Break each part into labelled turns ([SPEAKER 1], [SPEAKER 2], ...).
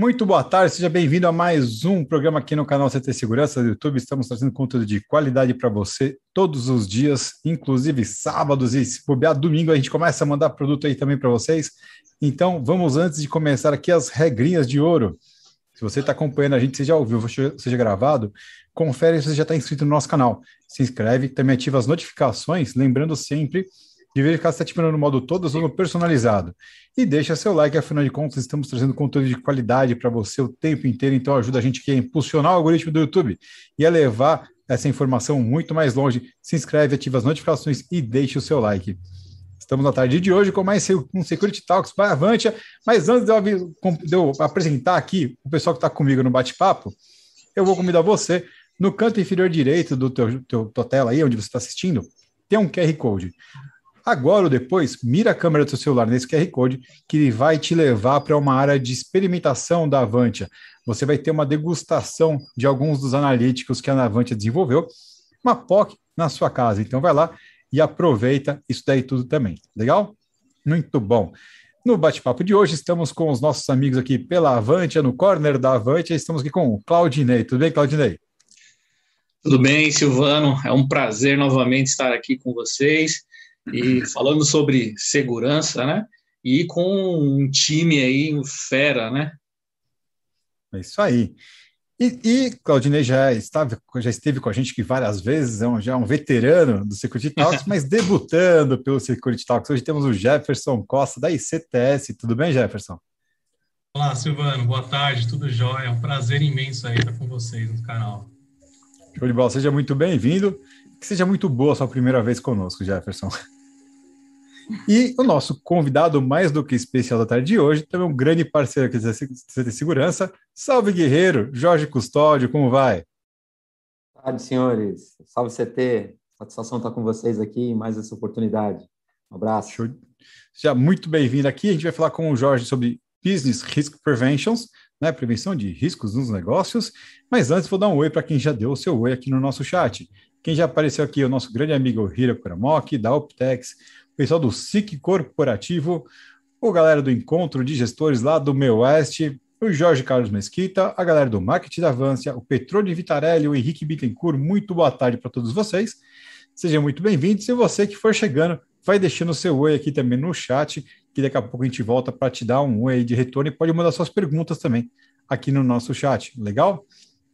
[SPEAKER 1] Muito boa tarde, seja bem-vindo a mais um programa aqui no canal CT Segurança do YouTube. Estamos trazendo conteúdo de qualidade para você todos os dias, inclusive sábados e se bobear domingo a gente começa a mandar produto aí também para vocês. Então, vamos antes de começar aqui as regrinhas de ouro. Se você está acompanhando a gente, já ouviu, seja gravado, confere se você já está inscrito no nosso canal. Se inscreve, também ativa as notificações, lembrando sempre de verificar se está ativando no modo todas ou no personalizado. E deixa seu like, afinal de contas, estamos trazendo conteúdo de qualidade para você o tempo inteiro, então ajuda a gente aqui a impulsionar o algoritmo do YouTube e a levar essa informação muito mais longe. Se inscreve, ativa as notificações e deixe o seu like. Estamos na tarde de hoje com mais um Security Talks para Avantia, mas antes de eu, de eu apresentar aqui o pessoal que está comigo no bate-papo, eu vou convidar você, no canto inferior direito do teu, teu, tua tela aí, onde você está assistindo, tem um QR Code. Agora ou depois, mira a câmera do seu celular nesse QR Code, que vai te levar para uma área de experimentação da Avantia. Você vai ter uma degustação de alguns dos analíticos que a Avantia desenvolveu, uma POC na sua casa. Então vai lá e aproveita isso daí tudo também. Legal? Muito bom. No bate-papo de hoje, estamos com os nossos amigos aqui pela Avantia, no corner da Avantia, estamos aqui com o Claudinei. Tudo bem, Claudinei?
[SPEAKER 2] Tudo bem, Silvano. É um prazer novamente estar aqui com vocês e falando sobre segurança, né? E com um time aí, um fera, né?
[SPEAKER 1] É isso aí. E, e Claudinei já, estava, já esteve com a gente aqui várias vezes, é um, já é um veterano do Security Talks, mas debutando pelo Security Talks. Hoje temos o Jefferson Costa, da ICTS. Tudo bem, Jefferson?
[SPEAKER 3] Olá, Silvano. Boa tarde, tudo jóia. É um prazer imenso aí estar com vocês no canal.
[SPEAKER 1] Show de bola. Seja muito bem-vindo. Que seja muito boa a sua primeira vez conosco, Jefferson. E o nosso convidado mais do que especial da tarde de hoje, também um grande parceiro aqui da CT Segurança. Salve, guerreiro! Jorge Custódio, como vai?
[SPEAKER 4] Boa tarde, senhores. Salve, CT. Satisfação estar com vocês aqui em mais essa oportunidade. Um abraço. Show.
[SPEAKER 1] Seja muito bem-vindo aqui. A gente vai falar com o Jorge sobre Business Risk Preventions, né, prevenção de riscos nos negócios. Mas antes, vou dar um oi para quem já deu o seu oi aqui no nosso chat. Quem já apareceu aqui é o nosso grande amigo Hira Kuramok, da Optex, pessoal do SIC Corporativo, o galera do Encontro de Gestores lá do Meu Oeste, o Jorge Carlos Mesquita, a galera do Marketing da Avância, o Petrone Vitarelli, o Henrique Bittencourt, muito boa tarde para todos vocês. Sejam muito bem-vindos. E você que for chegando, vai deixando o seu oi aqui também no chat, que daqui a pouco a gente volta para te dar um oi de retorno e pode mandar suas perguntas também aqui no nosso chat. Legal?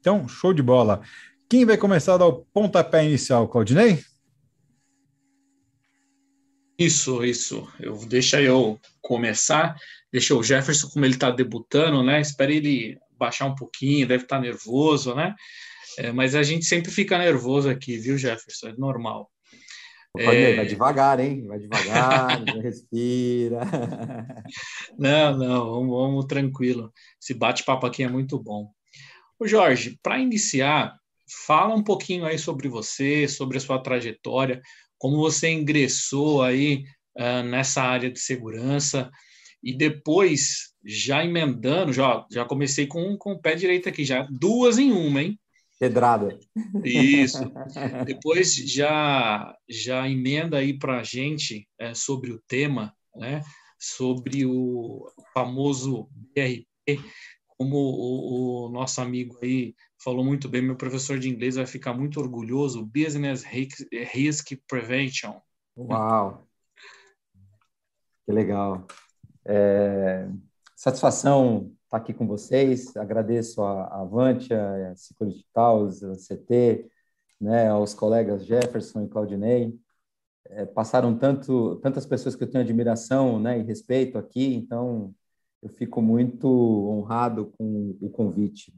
[SPEAKER 1] Então, show de bola. Quem vai começar a dar o pontapé inicial, Claudinei?
[SPEAKER 2] Isso, isso. Eu deixa eu começar. Deixa o Jefferson, como ele está debutando, né? Espera ele baixar um pouquinho, deve estar tá nervoso, né? É, mas a gente sempre fica nervoso aqui, viu, Jefferson? É normal.
[SPEAKER 4] É... Vai devagar, hein? Vai devagar, respira.
[SPEAKER 2] Não, não, vamos, vamos tranquilo. Esse bate-papo aqui é muito bom. O Jorge, para iniciar, fala um pouquinho aí sobre você, sobre a sua trajetória, como você ingressou aí uh, nessa área de segurança e depois já emendando, já, já comecei com, com o pé direito aqui, já duas em uma, hein?
[SPEAKER 4] Pedrada.
[SPEAKER 2] Isso. Depois já já emenda aí para a gente é, sobre o tema, né? Sobre o famoso BRP, como o, o, nosso amigo aí falou muito bem, meu professor de inglês vai ficar muito orgulhoso, Business Risk Prevention.
[SPEAKER 4] Uau! Que legal. É, satisfação estar aqui com vocês, agradeço a, Avantia, a Security Towers, a CT, né, aos colegas Jefferson e Claudinei, é, passaram tanto, tantas pessoas que eu tenho admiração né, e respeito aqui, então eu fico muito honrado com o convite.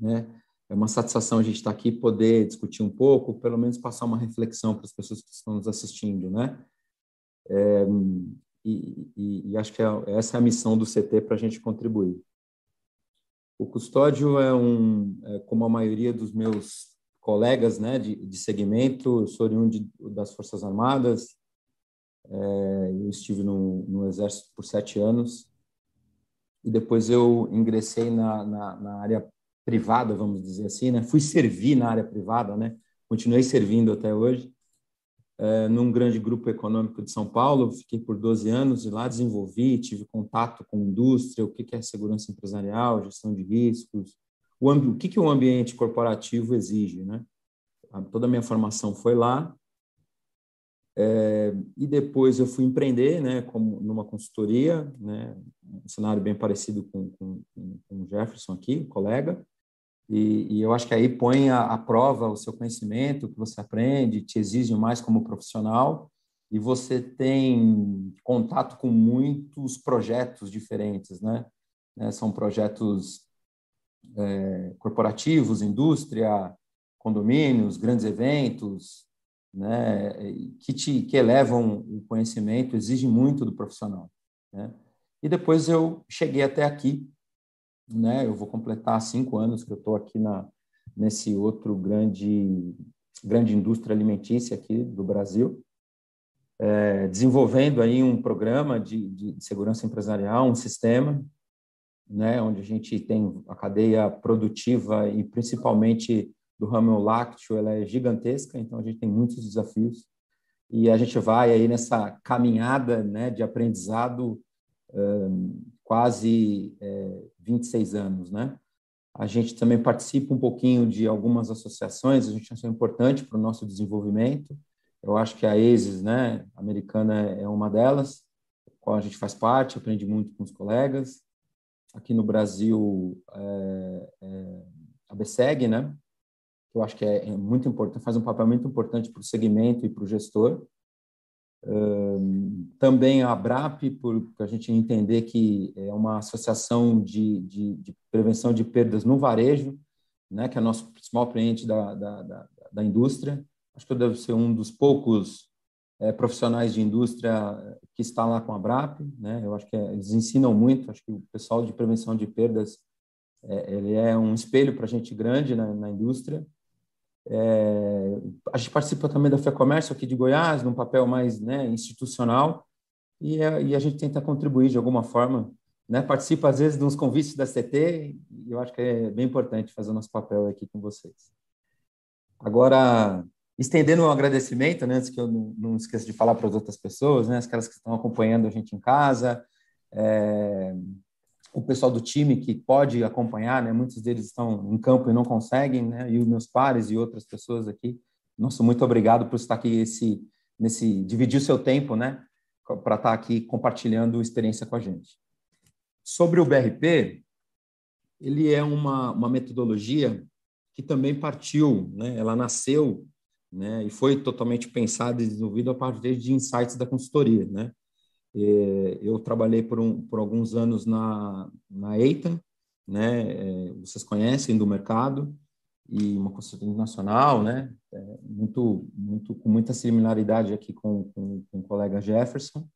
[SPEAKER 4] Né? É uma satisfação a gente estar aqui poder discutir um pouco, pelo menos passar uma reflexão para as pessoas que estão nos assistindo, né? É, e, e, e, acho que é, essa é a missão do CT para a gente contribuir. O custódio é um, é, como a maioria dos meus colegas, né, de, de segmento, eu sou oriundo das Forças Armadas, é, eu estive no, no Exército por sete anos, e depois eu ingressei na, na, na, área privada, vamos dizer assim, né? Fui servir na área privada, né? Continuei servindo até hoje. é, num grande grupo econômico de São Paulo, fiquei por 12 anos e lá desenvolvi, tive contato com indústria, o que é segurança empresarial, gestão de riscos, o, o que, que o ambiente corporativo exige, né? Toda a minha formação foi lá, é, e depois eu fui empreender, né, como numa consultoria, né, um cenário bem parecido com, com, com o Jefferson aqui, colega, e, e, eu acho que aí põe à, prova o seu conhecimento, o que você aprende, te exige mais como profissional, e você tem contato com muitos projetos diferentes, né? né são projetos é, corporativos, indústria, condomínios, grandes eventos, né? Que te que elevam o conhecimento, exigem muito do profissional, né? E depois eu cheguei até aqui, né? Eu vou completar cinco anos que eu estou aqui na nesse outro grande grande indústria alimentícia aqui do Brasil, é, desenvolvendo aí um programa de, de, segurança empresarial, um sistema, né? Onde a gente tem a cadeia produtiva e principalmente do ramo lácteo, ela é gigantesca, então a gente tem muitos desafios e a gente vai aí nessa caminhada, né, de aprendizado quase é, 26 anos, né? A gente também participa um pouquinho de algumas associações, a gente acha importante para o nosso desenvolvimento. Eu acho que a ASIS, né, americana, é uma delas, qual a gente faz parte, aprende muito com os colegas. Aqui no Brasil, é, é, a BSEG, né, eu acho que é, é muito importante, faz um papel muito importante para o segmento e para o gestor também a ABRAP, por a gente entender que é uma associação de, de, de, prevenção de perdas no varejo, né, que é o nosso principal cliente da, da, da, da indústria. Acho que eu devo ser um dos poucos é, profissionais de indústria que está lá com a ABRAP. Né? Eu acho que é, eles ensinam muito. Acho que o pessoal de prevenção de perdas é, ele é um espelho para a gente grande na, na indústria. É, a gente participa também da FEComércio aqui de Goiás, num papel mais né, institucional, e a, e a, gente tenta contribuir de alguma forma. Né? Participa, às vezes, de uns convites da CT, e eu acho que é bem importante fazer o nosso papel aqui com vocês. Agora, estendendo um agradecimento, né, antes que eu não, não esqueça de falar para as outras pessoas, né, aquelas que estão acompanhando a gente em casa, é, o pessoal do time que pode acompanhar, né? Muitos deles estão em campo e não conseguem, né? E os meus pares e outras pessoas aqui. Nossa, muito obrigado por estar aqui esse nesse dividir o seu tempo, né? Para estar aqui compartilhando experiência com a gente. Sobre o BRP, ele é uma, uma metodologia que também partiu, né? Ela nasceu, né? E foi totalmente pensada e desenvolvida a partir de insights da consultoria, né? É, eu trabalhei por, um, por alguns anos na, na EITA, né? É, vocês conhecem do mercado, e uma consultoria internacional, né? É, muito, muito, com muita similaridade aqui com, com, com o colega Jefferson.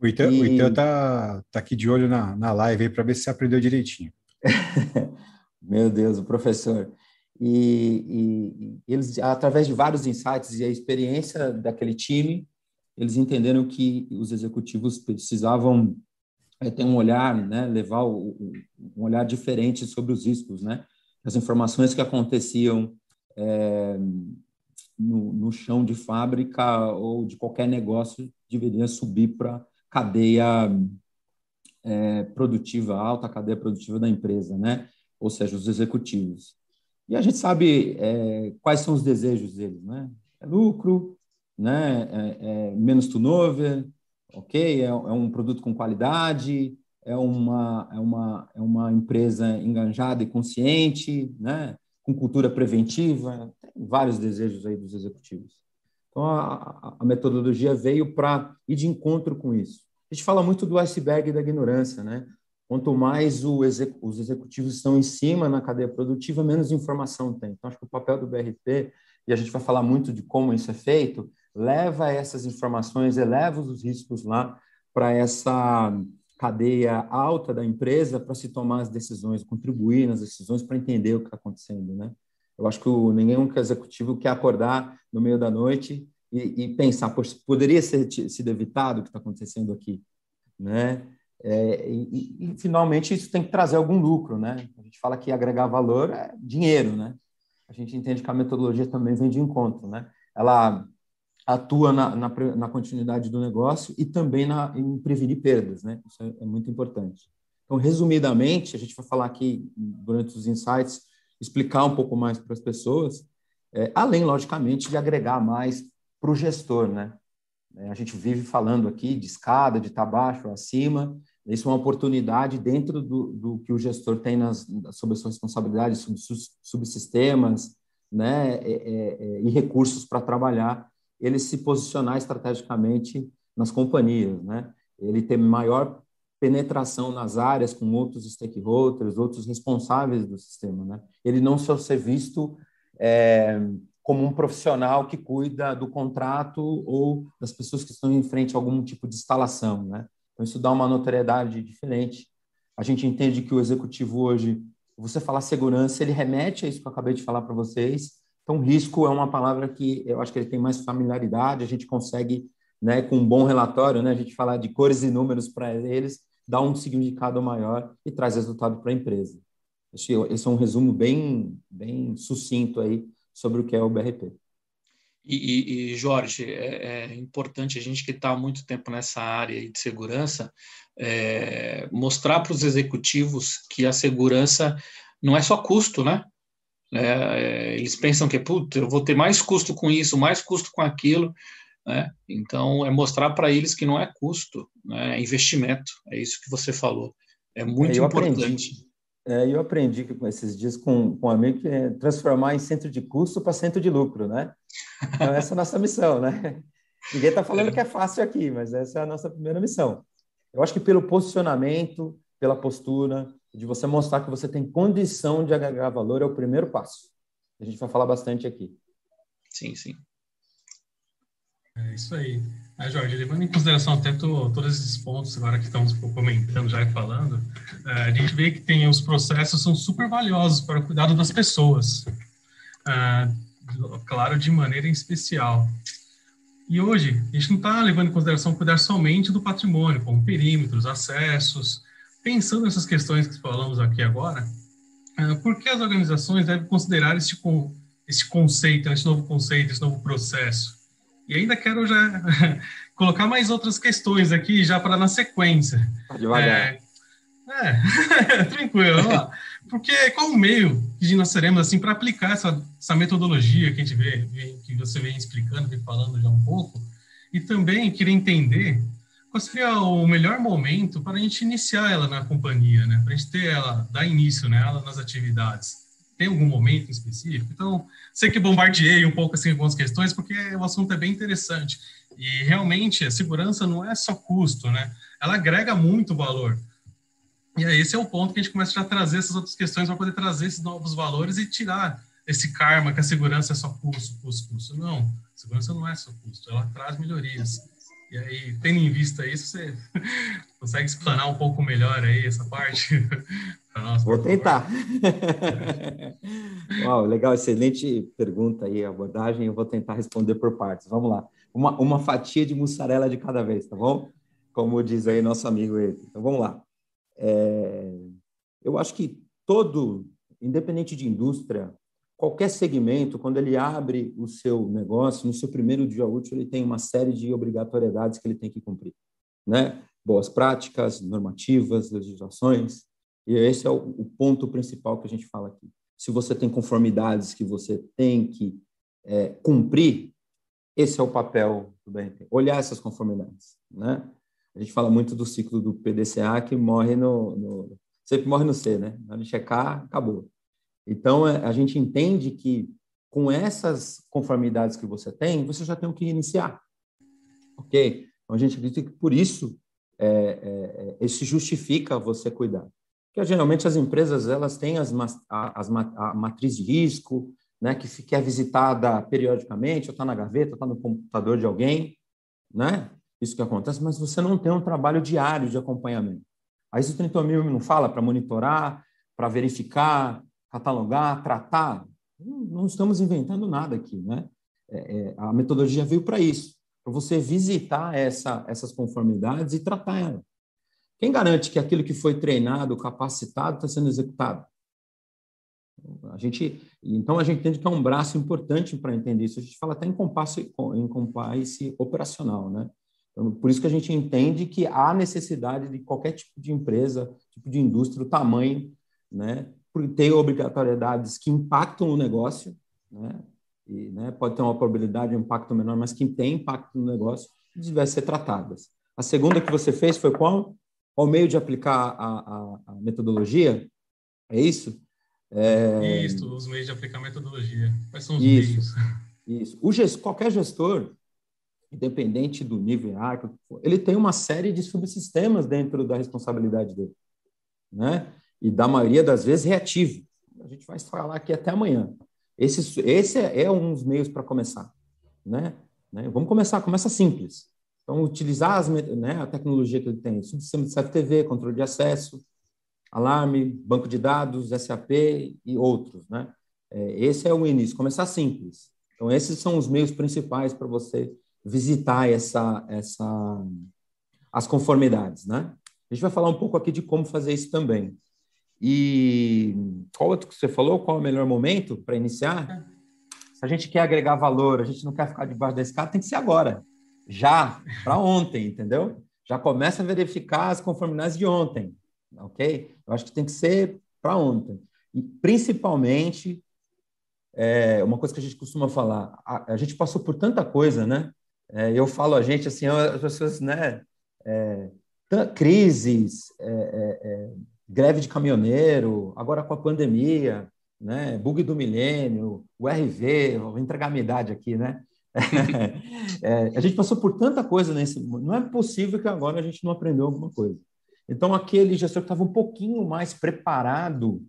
[SPEAKER 1] O Itan e... está tá aqui de olho na, na live para ver se você aprendeu direitinho.
[SPEAKER 4] Meu Deus, o professor. E, e, eles, através de vários insights e a experiência daquele time, eles entenderam que os executivos precisavam é, ter um olhar, né, levar o, um olhar diferente sobre os riscos, né? As informações que aconteciam é, no, no, chão de fábrica ou de qualquer negócio deveriam subir para cadeia é, produtiva, alta cadeia produtiva da empresa, né? Ou seja, os executivos. E a gente sabe é, quais são os desejos deles, né? É lucro, né? É, é menos turnover, ok? É, é, um produto com qualidade, é uma, é uma, é uma empresa enganjada e consciente, né? Com cultura preventiva, tem vários desejos aí dos executivos. Então, a, a metodologia veio para ir de encontro com isso. A gente fala muito do iceberg da ignorância, né? Quanto mais exec, os executivos estão em cima na cadeia produtiva, menos informação tem. Então, acho que o papel do BRP, e a gente vai falar muito de como isso é feito, leva essas informações, eleva os riscos lá para essa cadeia alta da empresa para se tomar as decisões, contribuir nas decisões para entender o que está acontecendo, né? Eu acho que o, nenhum executivo quer acordar no meio da noite e, e pensar, poxa, poderia ser sido evitado o que está acontecendo aqui, né? É, e, e, finalmente isso tem que trazer algum lucro, né? A gente fala que agregar valor é dinheiro, né? A gente entende que a metodologia também vem de encontro, né? Ela atua na, na, na, continuidade do negócio e também na, em prevenir perdas, né? Isso é, é, muito importante. Então, resumidamente, a gente vai falar aqui durante os insights, explicar um pouco mais para as pessoas, é, além, logicamente, de agregar mais para o gestor, né? É, a gente vive falando aqui de escada, de estar abaixo, acima. Isso é uma oportunidade dentro do, do que o gestor tem nas, sobre a sua responsabilidade, sobre subsistemas né, é, é, é, e recursos para trabalhar, ele se posicionar estrategicamente nas companhias. Né? Ele ter maior penetração nas áreas com outros stakeholders, outros responsáveis do sistema. Né? Ele não só ser visto é, como um profissional que cuida do contrato ou das pessoas que estão em frente a algum tipo de instalação, né? Então isso dá uma notoriedade diferente. A gente entende que o executivo hoje, você falar segurança, ele remete a isso que eu acabei de falar para vocês. Então risco é uma palavra que eu acho que ele tem mais familiaridade, a gente consegue, né, com um bom relatório, né, a gente falar de cores e números para eles, dá um significado maior e traz resultado para a empresa. Esse é um resumo bem, bem sucinto aí sobre o que é o BRP.
[SPEAKER 2] E, e, Jorge, é, é, importante a gente que está há muito tempo nessa área de segurança é, mostrar para os executivos que a segurança não é só custo, né? É, eles pensam que, puta, eu vou ter mais custo com isso, mais custo com aquilo, né? Então, é mostrar para eles que não é custo, né? é investimento, é isso que você falou. É muito
[SPEAKER 4] eu
[SPEAKER 2] importante.
[SPEAKER 4] Aprendi é, eu aprendi com esses dias com, com um amigo que é transformar em centro de custo para centro de lucro, né? Então, essa é a nossa missão, né? Ninguém está falando que é fácil aqui, mas essa é a nossa primeira missão. Eu acho que pelo posicionamento, pela postura, de você mostrar que você tem condição de agregar valor é o primeiro passo. A gente vai falar bastante aqui.
[SPEAKER 2] Sim, sim.
[SPEAKER 3] É isso aí. Ah, Jorge, levando em consideração até to, todos esses pontos agora que estamos comentando já e falando, é, a gente vê que tem os processos são super valiosos para o cuidado das pessoas, é, claro, de maneira especial. E hoje, a gente não está levando em consideração cuidar somente do patrimônio, como perímetros, acessos, pensando nessas questões que falamos aqui agora, é, por que as organizações devem considerar este, este conceito, esse novo conceito, esse novo processo? E ainda quero já colocar mais outras questões aqui, já para na sequência.
[SPEAKER 4] Tá devagar.
[SPEAKER 3] É, é tranquilo. Porque qual o meio que nós teremos assim para aplicar essa, essa metodologia que a gente vê, que você vem explicando, vem falando já um pouco, e também queria entender qual seria o melhor momento para a gente iniciar ela na companhia, né? Para a gente ter ela, dar início nela nas atividades tem algum momento específico? Então, sei que bombardeei um pouco assim algumas questões, porque o assunto é bem interessante. E realmente a segurança não é só custo, né? Ela agrega muito valor. E aí esse é o ponto que a gente começa a trazer essas outras questões para poder trazer esses novos valores e tirar esse karma que a segurança é só custo, custo, custo. Não, segurança não é só custo, ela traz melhorias. E aí, tendo em vista isso, você consegue explanar um pouco melhor aí essa parte?
[SPEAKER 4] Nós, Vou tentar. Uau, legal, excelente pergunta aí, abordagem. Eu vou tentar responder por partes. Vamos lá. Uma, uma fatia de mussarela de cada vez, tá bom? Como diz aí nosso amigo ele. Então, vamos lá. É, eu acho que todo, independente de indústria, qualquer segmento, quando ele abre o seu negócio, no seu primeiro dia útil, ele tem uma série de obrigatoriedades que ele tem que cumprir, né? Boas práticas, normativas, legislações, e esse é o, ponto principal que a gente fala aqui. Se você tem conformidades que você tem que é, cumprir, esse é o papel do BRT, olhar essas conformidades, né? A gente fala muito do ciclo do PDCA que morre no, no sempre morre no C, né? Na hora de checar, acabou. Então, é, a gente entende que com essas conformidades que você tem, você já tem o que iniciar. Ok? Então, a gente acredita que por isso é, é, é, justifica você cuidar. Porque geralmente as empresas elas têm as, as, a matriz de risco, né, que, que é visitada periodicamente, ou está na gaveta, ou está no computador de alguém, né? Isso que acontece, mas você não tem um trabalho diário de acompanhamento. A ISO 30 mil não fala para monitorar, para verificar, catalogar, tratar. Não estamos inventando nada aqui, né? É, é, a metodologia veio para isso, para você visitar essa, essas conformidades e tratar ela. Quem garante que aquilo que foi treinado, capacitado, está sendo executado? A gente, então, a gente entende que é um braço importante para entender isso. A gente fala até em compliance, em compliance operacional, né? Então, por isso que a gente entende que há necessidade de qualquer tipo de empresa, tipo de indústria, o tamanho, né? Por ter obrigatoriedades que impactam o negócio, né? E, né, pode ter uma probabilidade de um impacto menor, mas que tem impacto no negócio, devem ser tratadas. A segunda que você fez foi qual? Qual meio de aplicar a, a, a metodologia? É isso?
[SPEAKER 3] É... Isso, os meios de aplicar a metodologia. Quais são os
[SPEAKER 4] isso,
[SPEAKER 3] meios?
[SPEAKER 4] Isso. O. Qualquer gestor, independente do nível hierárquico, ele tem uma série de subsistemas dentro da responsabilidade dele, né? E da maioria das vezes reativo. A gente vai falar aqui até amanhã. Esse, esse é, é um dos meios para começar, né? né? Vamos começar, começa simples. Então, utilizar as, né, a tecnologia que ele tem, subsistema de CFTV, controle de acesso, alarme, banco de dados, SAP e outros, né? É, esse é o início, começar simples. Então, esses são os meios principais para você visitar essa, essa, as conformidades, né? A gente vai falar um pouco aqui de como fazer isso também. E qual outro que você falou? Qual é o melhor momento para iniciar? É. Se a gente quer agregar valor, a gente não quer ficar debaixo da escada, tem que ser agora já, para ontem, entendeu? Já começa a verificar as conformidades de ontem, ok? Eu acho que tem que ser para ontem. E, principalmente, é, uma coisa que a gente costuma falar, a, a gente passou por tanta coisa, né? É, eu falo a gente, assim, as pessoas, né? É, crises, é, é, é, greve de caminhoneiro, agora com a pandemia, né? Bug do milênio, o RV, vou entregar a minha idade aqui, né? é, a gente passou por tanta coisa nesse. Não é possível que agora a gente não aprendeu alguma coisa. Então, aquele gestor que estava um pouquinho mais preparado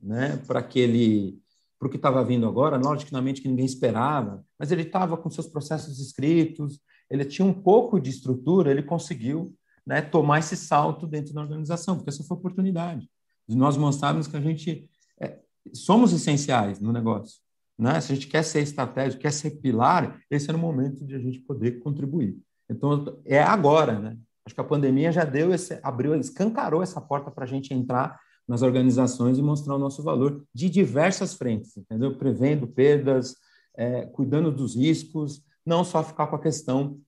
[SPEAKER 4] né, para aquele para o que estava vindo agora, logicamente que ninguém esperava, mas ele estava com seus processos escritos, ele tinha um pouco de estrutura, ele conseguiu né, tomar esse salto dentro da organização, porque essa foi a oportunidade de nós mostrarmos que a gente é, somos essenciais no negócio. Né? Se a gente quer ser estratégico, quer ser pilar, esse era o momento de a gente poder contribuir. Então, é agora, né? Acho que a pandemia já deu esse, abriu, escancarou essa porta para a gente entrar nas organizações e mostrar o nosso valor de diversas frentes, entendeu? Prevendo perdas, é, cuidando dos riscos, não só ficar com a questão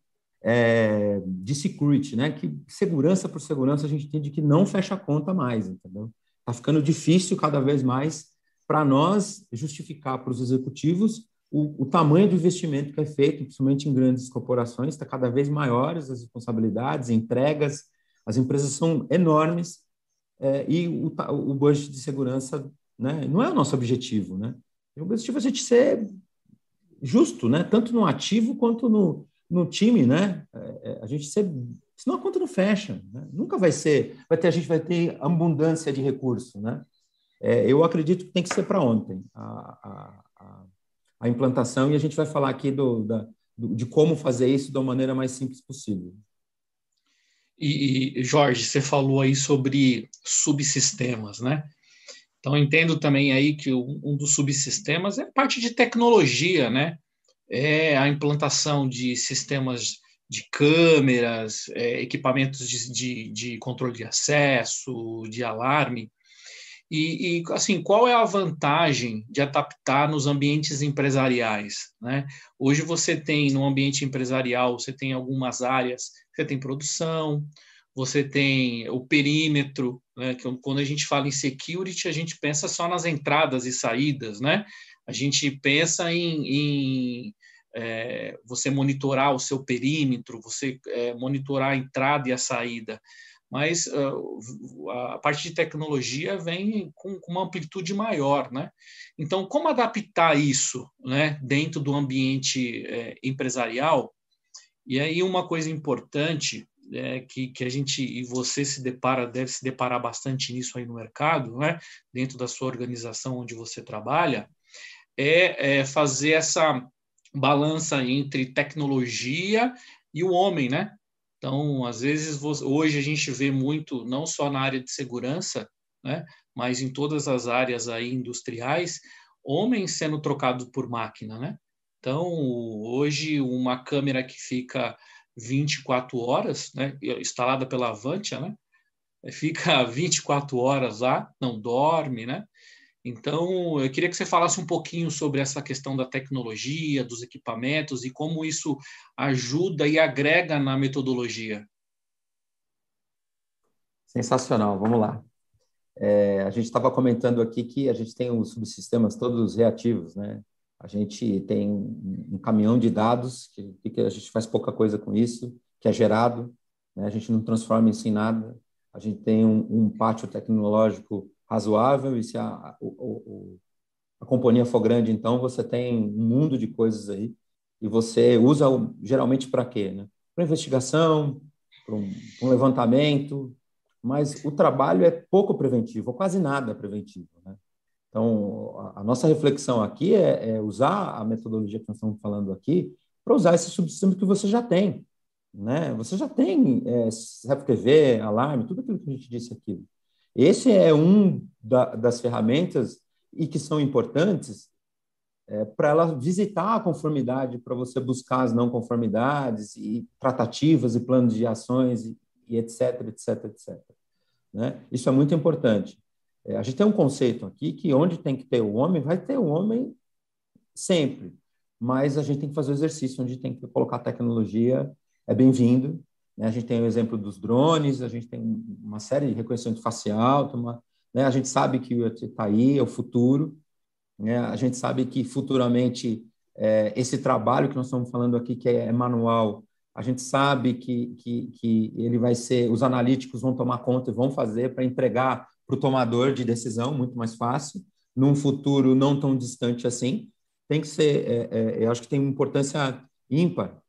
[SPEAKER 4] é, de security, né? Que segurança por segurança a gente entende que não fecha a conta mais, entendeu? Está ficando difícil cada vez mais para nós justificar para os executivos o, o, tamanho do investimento que é feito, principalmente em grandes corporações, está cada vez maiores as responsabilidades, entregas, as empresas são enormes é, e o, o budget de segurança né, não é o nosso objetivo. Né? O objetivo é a gente ser justo, né? tanto no ativo quanto no, no time. Né? É, é a gente ser senão a conta não fecha. Né? Nunca vai ser, vai ter, a gente vai ter abundância de recurso, né? é, eu acredito que tem que ser para ontem a, a, a, implantação e a gente vai falar aqui do, da, do, de como fazer isso da maneira mais simples possível.
[SPEAKER 2] E, e, Jorge, você falou aí sobre subsistemas, né? Então, entendo também aí que um dos subsistemas é parte de tecnologia, né? É a implantação de sistemas de câmeras, é, equipamentos de, de, de, controle de acesso, de alarme. E, e, assim, qual é a vantagem de adaptar nos ambientes empresariais? Né? Hoje você tem, no ambiente empresarial, você tem algumas áreas, você tem produção, você tem o perímetro, né? que quando a gente fala em security, a gente pensa só nas entradas e saídas, né? A gente pensa em, em é, você monitorar o seu perímetro, você é, monitorar a entrada e a saída mas uh, a parte de tecnologia vem com, com, uma amplitude maior, né? Então, como adaptar isso, né, dentro do ambiente é, empresarial? E aí uma coisa importante é, que, que a gente e você se depara, deve se deparar bastante nisso aí no mercado, né, dentro da sua organização onde você trabalha, é, é fazer essa balança entre tecnologia e o homem, né? Então, às vezes, hoje a gente vê muito, não só na área de segurança, né, mas em todas as áreas aí industriais, homens sendo trocados por máquina, né? Então, hoje, uma câmera que fica 24 horas, né, instalada pela Avantia, né, fica 24 horas lá, não dorme, né? Então, eu queria que você falasse um pouquinho sobre essa questão da tecnologia, dos equipamentos e como isso ajuda e agrega na metodologia.
[SPEAKER 4] Sensacional, vamos lá. É, a gente estava comentando aqui que a gente tem os subsistemas todos reativos, né? A gente tem um caminhão de dados, que, que a gente faz pouca coisa com isso, que é gerado, né? a gente não transforma isso em nada. A gente tem um, um pátio tecnológico razoável, e se a, a, a companhia for grande, então você tem um mundo de coisas aí, e você usa geralmente para quê? Né? Para investigação, para um, um, levantamento, mas o trabalho é pouco preventivo, ou quase nada preventivo. Né? Então, a, a nossa reflexão aqui é, é, usar a metodologia que nós estamos falando aqui para usar esse subsistema que você já tem. Né? Você já tem é, CFTV, alarme, tudo aquilo que a gente disse aqui. Esse é um da, das ferramentas e que são importantes é, para ela visitar a conformidade, para você buscar as não conformidades e tratativas e planos de ações e, e etc, etc, etc. Né? Isso é muito importante. É, a gente tem um conceito aqui que onde tem que ter o homem, vai ter o homem sempre, mas a gente tem que fazer o exercício onde tem que colocar tecnologia, é bem-vindo. Né? A gente tem o exemplo dos drones, a gente tem uma série de reconhecimento facial, uma, né? a gente sabe que está aí, é o futuro, né? a gente sabe que futuramente é, esse trabalho que nós estamos falando aqui, que é manual, a gente sabe que, que, que ele vai ser, os analíticos vão tomar conta e vão fazer para entregar para o tomador de decisão muito mais fácil, num futuro não tão distante assim. Tem que ser, é, é, eu acho que tem importância ímpar.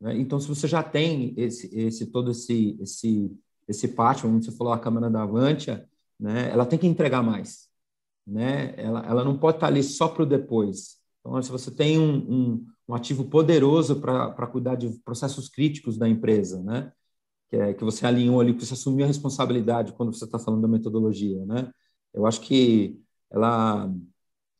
[SPEAKER 4] Né? Então, se você já tem esse, esse todo esse, esse, esse pátio, como você falou, a câmera da Avantia, né? ela tem que entregar mais. Né? Ela, ela não pode estar ali só para o depois. Então, se você tem um, um, um ativo poderoso para cuidar de processos críticos da empresa, né? que, é, que você alinhou ali, que você assumiu a responsabilidade quando você está falando da metodologia, né? Eu acho que ela,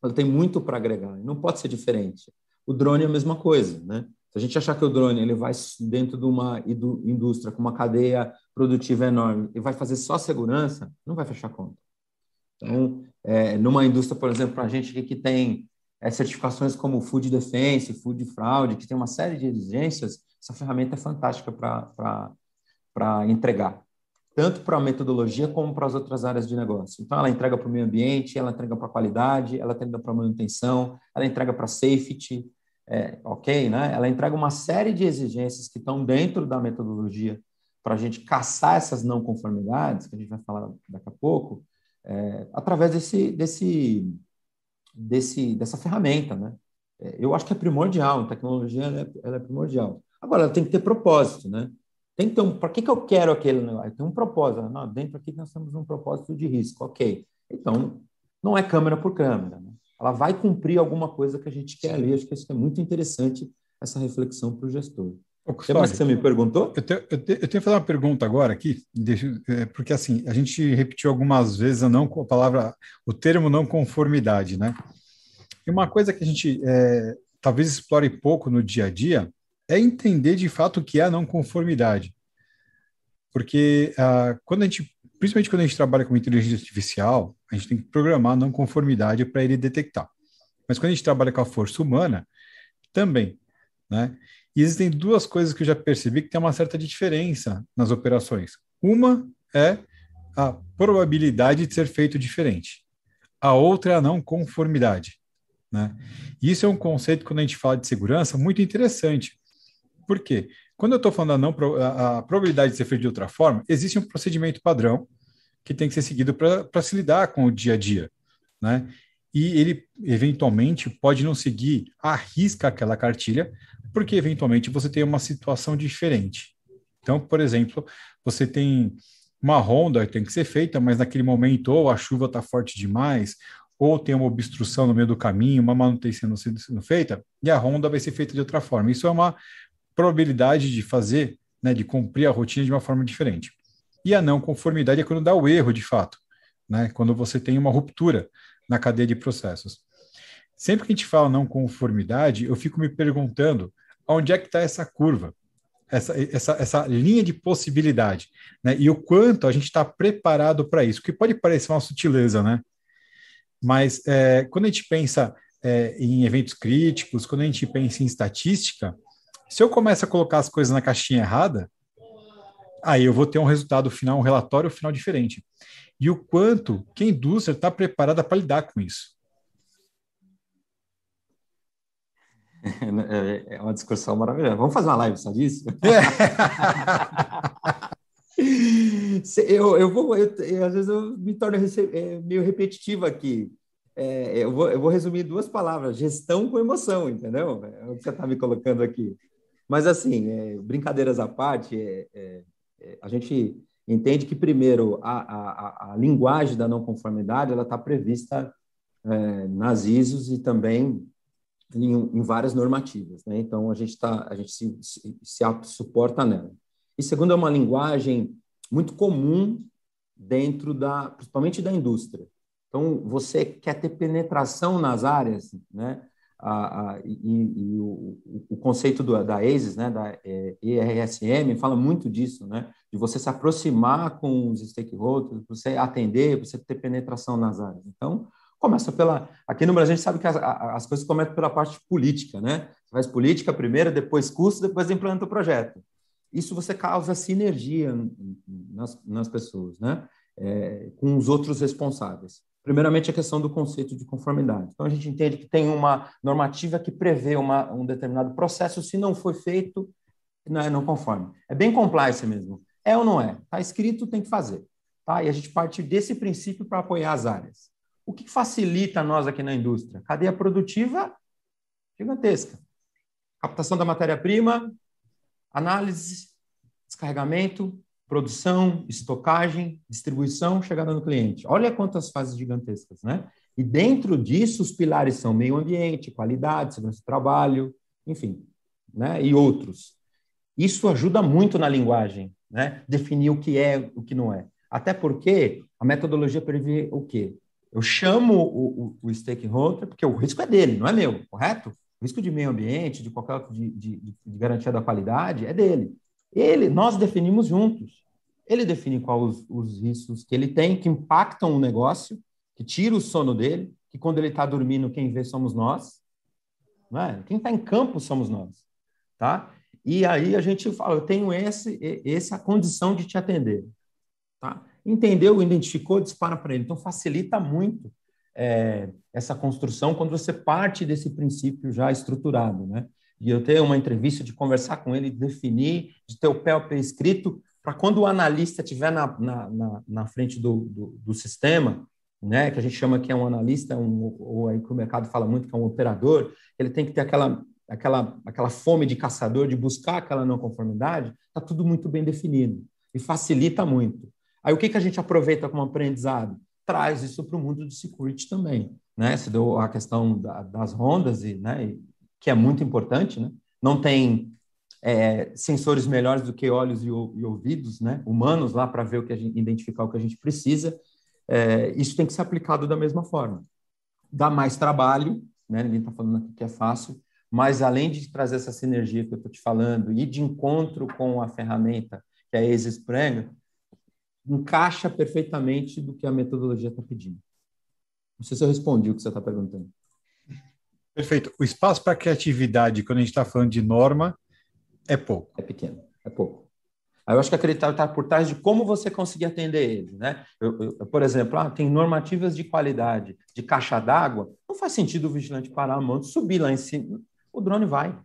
[SPEAKER 4] ela tem muito para agregar, não pode ser diferente. O drone é a mesma coisa, né? Se a gente achar que o drone ele vai dentro de uma indústria com uma cadeia produtiva enorme e vai fazer só segurança, não vai fechar conta. Então, é, numa indústria, por exemplo, a gente que tem é, certificações como Food Defense, Food Fraud, que tem uma série de exigências, essa ferramenta é fantástica para para entregar, tanto para a metodologia como para as outras áreas de negócio. Então, ela entrega para o meio ambiente, ela entrega para a qualidade, ela entrega para a manutenção, ela entrega para safety, é, ok, né? Ela entrega uma série de exigências que estão dentro da metodologia para a gente caçar essas não conformidades, que a gente vai falar daqui a pouco, é, através desse, desse, desse, dessa ferramenta, né? É, eu acho que é primordial, a tecnologia ela é, ela é primordial. Agora, ela tem que ter propósito, né? Tem que ter um. Para que, que eu quero aquele negócio? Tem um propósito. Não, dentro aqui nós temos um propósito de risco. Ok. Então, não é câmera por câmera. Né? Ela vai cumprir alguma coisa que a gente quer ali. Acho que isso é muito interessante, essa reflexão para o gestor. O que mais que você me perguntou?
[SPEAKER 1] Eu tenho, eu, tenho, eu tenho que fazer uma pergunta agora aqui, é, porque assim, a gente repetiu algumas vezes a, não, a palavra, o termo não conformidade, né? E uma coisa que a gente é, talvez explore pouco no dia a dia é entender de fato o que é a não conformidade. Porque ah, quando a gente, principalmente quando a gente trabalha com inteligência artificial, a gente tem que programar não conformidade para ele detectar. Mas quando a gente trabalha com a força humana, também, né? E existem duas coisas que eu já percebi que tem uma certa diferença nas operações. Uma é a probabilidade de ser feito diferente. A outra é a não conformidade. Né? Isso é um conceito, quando a gente fala de segurança, muito interessante, por quê? Quando eu estou falando a, não, a, probabilidade de ser feito de outra forma, existe um procedimento padrão que tem que ser seguido para se lidar com o dia a dia, né? E ele, eventualmente, pode não seguir a risca aquela cartilha, porque, eventualmente, você tem uma situação diferente. Então, por exemplo, você tem uma ronda que tem que ser feita, mas naquele momento ou a chuva está forte demais, ou tem uma obstrução no meio do caminho, uma manutenção sendo feita, e a ronda vai ser feita de outra forma. Isso é uma probabilidade de fazer, né, de cumprir a rotina de uma forma diferente. E a não conformidade é quando dá o erro de fato, né, quando você tem uma ruptura na cadeia de processos. Sempre que a gente fala não conformidade, eu fico me perguntando onde é que está essa curva, essa, essa, essa linha de possibilidade, né? E o quanto a gente está preparado para isso, que pode parecer uma sutileza, né? Mas é, quando a gente pensa é, em eventos críticos, quando a gente pensa em estatística, se eu começo a colocar as coisas na caixinha errada, aí eu vou ter um resultado final, um relatório final diferente. E o quanto que a indústria está preparada para lidar com isso.
[SPEAKER 4] É, é uma discussão maravilhosa. Vamos fazer uma live só disso? É. eu, eu vou, eu, eu, às vezes eu me torno é, meio repetitivo aqui. É, eu, vou, eu vou resumir duas palavras: gestão com emoção, entendeu? É o que você está me colocando aqui. Mas, assim, é, brincadeiras à parte, é, a gente entende que, primeiro, a, a, a linguagem da não conformidade está prevista nas ISOs e também em, em várias normativas. Né? Então, a gente, tá, a gente se, se, se suporta nela. E segundo, é uma linguagem muito comum dentro da, principalmente da indústria. Então, você quer ter penetração nas áreas, né? A, a, e, e o, o, conceito do, da ASIS, né, da é, ERSM, fala muito disso, né, de você se aproximar com os stakeholders, você atender, você ter penetração nas áreas. Então, começa pela. Aqui no Brasil, a gente sabe que as, as coisas começam pela parte política, né? Você faz política primeiro, depois custo, depois implanta o projeto isso você causa sinergia nas, nas pessoas, né? É, com os outros responsáveis. Primeiramente, a questão do conceito de conformidade. Então, a gente entende que tem uma normativa que prevê uma, um determinado processo, se não foi feito, não é não conforme. É bem compliance mesmo. É ou não é? Está escrito, tem que fazer. Tá? E a gente parte desse princípio para apoiar as áreas. O que facilita nós aqui na indústria? Cadeia produtiva gigantesca. Captação da matéria-prima, análise, descarregamento, produção, estocagem, distribuição, chegada no cliente. Olha quantas fases gigantescas, né? E dentro disso, os pilares são meio ambiente, qualidade, segurança do trabalho, enfim, né? E outros. Isso ajuda muito na linguagem, né? Definir o que é, o que não é. Até porque a metodologia prevê o quê? Eu chamo o, o, o stakeholder, porque o risco é dele, não é meu, correto? O risco de meio ambiente, de qualquer de, de, de garantia da qualidade, é dele. Ele, nós definimos juntos. Ele define quais os, os riscos que ele tem, que impactam o negócio, que tira o sono dele, que quando ele está dormindo, quem vê somos nós. Não é? Quem está em campo somos nós. Tá? E aí a gente fala, eu tenho esse, essa condição de te atender. Tá? Entendeu, identificou, dispara para ele. Então facilita muito é, essa construção quando você parte desse princípio já estruturado, né? E eu ter uma entrevista, de conversar com ele, de definir, de ter o pé a pé escrito, para quando o analista estiver na, na, na, na, frente do, do, do, sistema, né, que a gente chama que é um analista, um, ou aí que o mercado fala muito que é um operador, ele tem que ter aquela, aquela, aquela fome de caçador, de buscar aquela não conformidade, está tudo muito bem definido e facilita muito. Aí o que, que a gente aproveita como aprendizado? traz isso para o mundo do security também. Né? Se deu a questão da, das rondas, e, né, que é muito importante, né? não tem é, sensores melhores do que olhos e, e ouvidos né, humanos lá para ver o que a gente, identificar o que a gente precisa. É, isso tem que ser aplicado da mesma forma. Dá mais trabalho, né? ninguém está falando aqui que é fácil, mas além de trazer essa sinergia que eu estou te falando e de encontro com a ferramenta que é a prega, encaixa perfeitamente do que a metodologia está pedindo. Não sei se eu respondi o que você está perguntando.
[SPEAKER 1] Perfeito. O espaço para criatividade, quando a gente está falando de norma, é pouco.
[SPEAKER 4] É pequeno, é pouco. Aí eu acho que a criatividade está por trás de como você conseguir atender ele. Né? Eu, eu, por exemplo, ah, tem normativas de qualidade de caixa d'água, não faz sentido o vigilante parar a mão, subir lá em cima. O drone vai.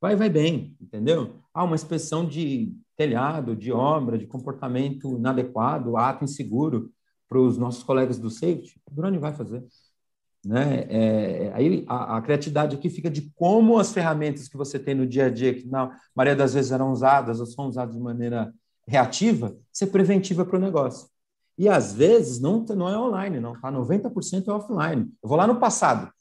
[SPEAKER 4] Vai, vai bem, entendeu? Ah, uma inspeção de telhado, de obra, de comportamento inadequado, ato inseguro para os nossos colegas do safety, o drone vai fazer. Né? É, aí a, a, criatividade aqui fica de como as ferramentas que você tem no dia a dia, que na maioria das vezes eram usadas ou são usadas de maneira reativa, ser preventiva para o negócio. E às vezes não, não é online, não, tá? 90% é offline. Eu vou lá no passado.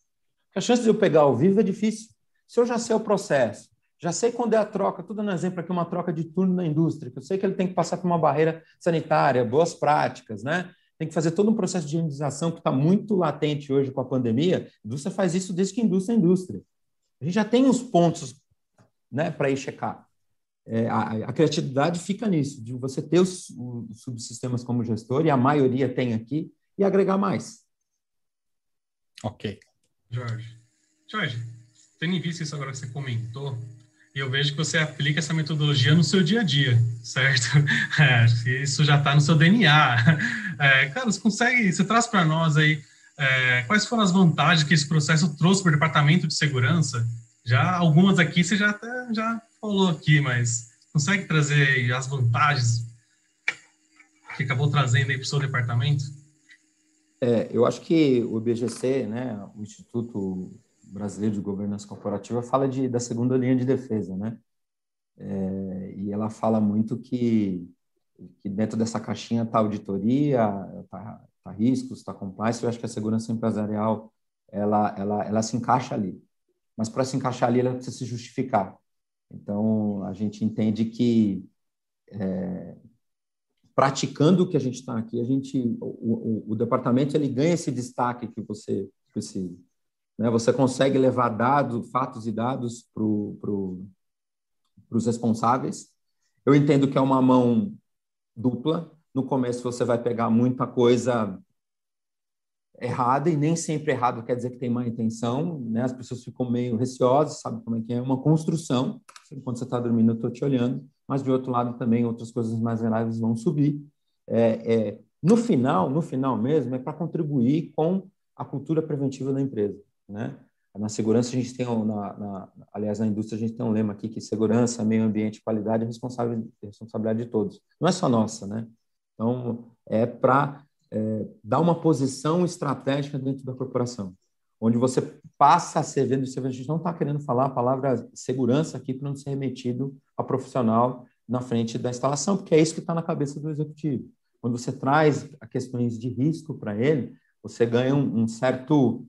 [SPEAKER 4] A chance de eu pegar ao vivo é difícil. Se eu já sei o processo, já sei quando é a troca, tudo dando exemplo aqui, uma troca de turno na indústria, que eu sei que ele tem que passar por uma barreira sanitária, boas práticas, né? Tem que fazer todo um processo de higienização que está muito latente hoje com a pandemia. A indústria faz isso desde que a indústria é indústria. A gente já tem os pontos né, para ir checar. É, a, a, criatividade fica nisso, de você ter os, os, subsistemas como gestor, e a maioria tem aqui, e agregar mais.
[SPEAKER 1] Ok.
[SPEAKER 3] Jorge. Jorge, tendo em vista isso agora que você comentou, eu vejo que você aplica essa metodologia no seu dia a dia, certo? É, isso já está no seu DNA. É, cara, você consegue, você traz para nós aí é, quais foram as vantagens que esse processo trouxe para o departamento de segurança? Já algumas aqui você já até já falou aqui, mas consegue trazer as vantagens que acabou trazendo aí para o seu departamento?
[SPEAKER 4] É, eu acho que o IBGC, né, o Instituto Brasileiro de Governança Corporativa, fala de, da segunda linha de defesa, né? É, e ela fala muito que, que dentro dessa caixinha está auditoria, está tá riscos, está compliance. Eu acho que a segurança empresarial ela, ela, ela se encaixa ali. Mas para se encaixar ali, ela precisa se justificar. Então, a gente entende que é, praticando o que a gente está aqui, a gente, o, o, o, departamento ele ganha esse destaque que você precisa. Né? Você consegue levar dados, fatos e dados para pro, os responsáveis. Eu entendo que é uma mão dupla. No começo você vai pegar muita coisa errada e nem sempre errado quer dizer que tem má intenção, né? As pessoas ficam meio receosas, sabe como é que é? Uma construção. Quando você está dormindo, eu estou te olhando mas de outro lado também outras coisas mais graves vão subir. É, é, no final, no final mesmo, é para contribuir com a cultura preventiva da empresa, né? Na segurança a gente tem, na, na, aliás, na indústria a gente tem um lema aqui que segurança, meio ambiente, qualidade é responsabilidade de todos. Não é só nossa, né? Então é para é, dar uma posição estratégica dentro da corporação onde você passa a ser vendo, a gente não está querendo falar a palavra segurança aqui para não ser remetido a profissional na frente da instalação, porque é isso que está na cabeça do executivo. Quando você traz questões de risco para ele, você ganha um, um certo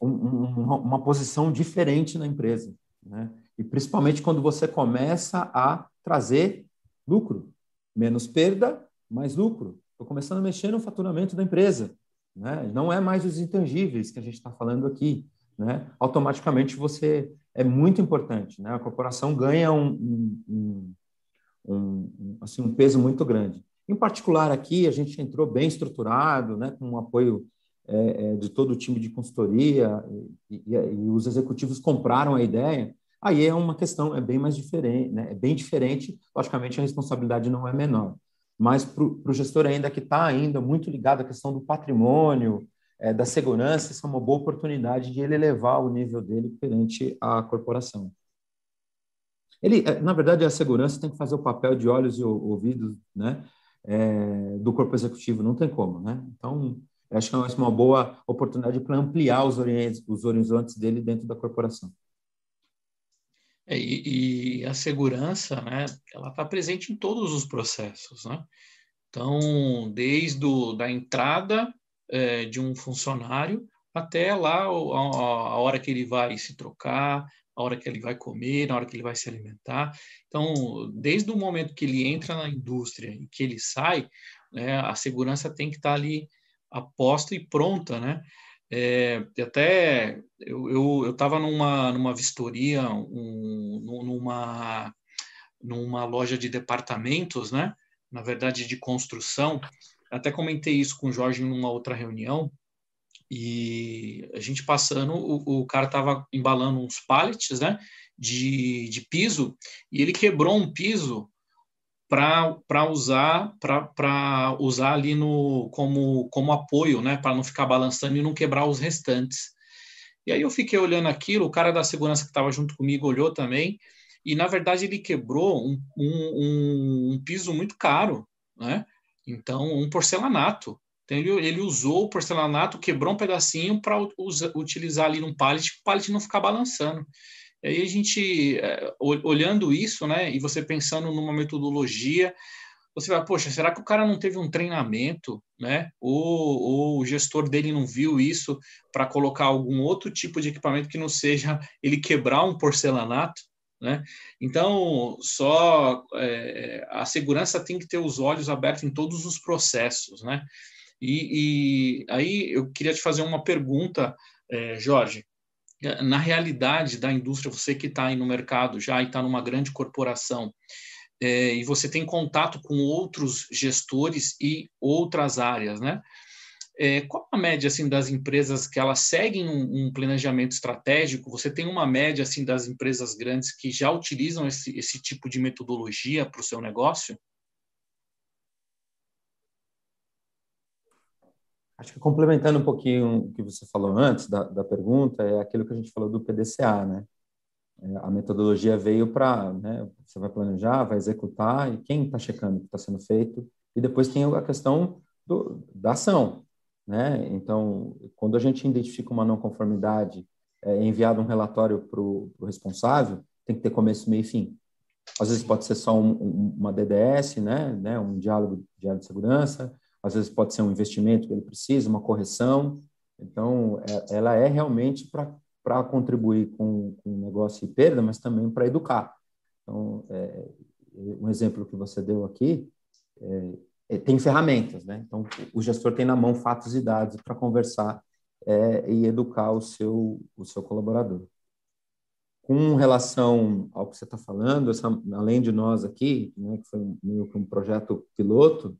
[SPEAKER 4] um, um, uma posição diferente na empresa, né? E principalmente quando você começa a trazer lucro, menos perda, mais lucro. Estou começando a mexer no faturamento da empresa. Né? Não é mais os intangíveis que a gente está falando aqui. Né? Automaticamente você é muito importante. Né? A corporação ganha um, um, um, um, assim, um peso muito grande. Em particular aqui, a gente entrou bem estruturado, né? com o apoio é, é, de todo o time de consultoria, e, e, e, os executivos compraram a ideia, aí é uma questão, é bem mais diferente, né? é bem diferente, logicamente a responsabilidade não é menor mas para o gestor ainda que está ainda muito ligado à questão do patrimônio, é, da segurança, isso é uma boa oportunidade de ele elevar o nível dele perante a corporação. Ele, é, na verdade, a segurança tem que fazer o papel de olhos e ouvidos, né, é, do corpo executivo, não tem como, né? Então, acho que é uma boa oportunidade para ampliar os horizontes, os horizontes dele dentro da corporação.
[SPEAKER 2] É, e, e, a segurança, né, ela está presente em todos os processos, né? Então, desde o, da entrada é, de um funcionário até lá a, a, hora que ele vai se trocar, a hora que ele vai comer, a hora que ele vai se alimentar. Então, desde o momento que ele entra na indústria e que ele sai, né, a segurança tem que estar tá ali aposta e pronta, né? É, até eu estava numa, numa vistoria, um, numa, numa loja de departamentos, né? na verdade de construção, até comentei isso com o Jorge em uma outra reunião, e a gente passando, o, o cara estava embalando uns pallets né, de, de piso, e ele quebrou um piso para usar para usar ali no como como apoio, né, para não ficar balançando e não quebrar os restantes. E aí eu fiquei olhando aquilo, o cara da segurança que estava junto comigo olhou também, e na verdade ele quebrou um, um, um piso muito caro, né? Então, um porcelanato. Então, ele, ele usou o porcelanato, quebrou um pedacinho para utilizar ali num pallet, para o pallet não ficar balançando. E aí a gente, é, olhando isso, né, e você pensando numa metodologia, você vai, poxa, será que o cara não teve um treinamento, né? Ou, ou o gestor dele não viu isso para colocar algum outro tipo de equipamento que não seja ele quebrar um porcelanato, né? Então, só é, a segurança tem que ter os olhos abertos em todos os processos, né? E, e aí eu queria te fazer uma pergunta, é, Jorge na realidade da indústria, você que está aí no mercado já e está numa grande corporação, é, e você tem contato com outros gestores e outras áreas, né? é, qual a média assim das empresas que elas seguem um, um, planejamento estratégico? Você tem uma média assim das empresas grandes que já utilizam esse, esse tipo de metodologia para o seu negócio?
[SPEAKER 4] Acho que complementando um pouquinho o que você falou antes da, da pergunta, é aquilo que a gente falou do PDCA, né? É, a metodologia veio para, né, você vai planejar, vai executar, e quem está checando o que está sendo feito, e depois tem a questão do, da ação. Né? Então, quando a gente identifica uma não conformidade, é enviado um relatório para o responsável, tem que ter começo, meio e fim. Às vezes pode ser só um, um, uma DDS, né? né? um diálogo, diálogo de segurança, às vezes pode ser um investimento que ele precisa, uma correção. Então, é, ela é realmente para contribuir com, com o negócio e perda, mas também para educar. Então, é, um exemplo que você deu aqui, é, é, tem ferramentas, né? Então, o gestor tem na mão fatos e dados para conversar é, e educar o seu, o seu colaborador. Com relação ao que você está falando, essa, além de nós aqui, né, que foi meio que um projeto piloto,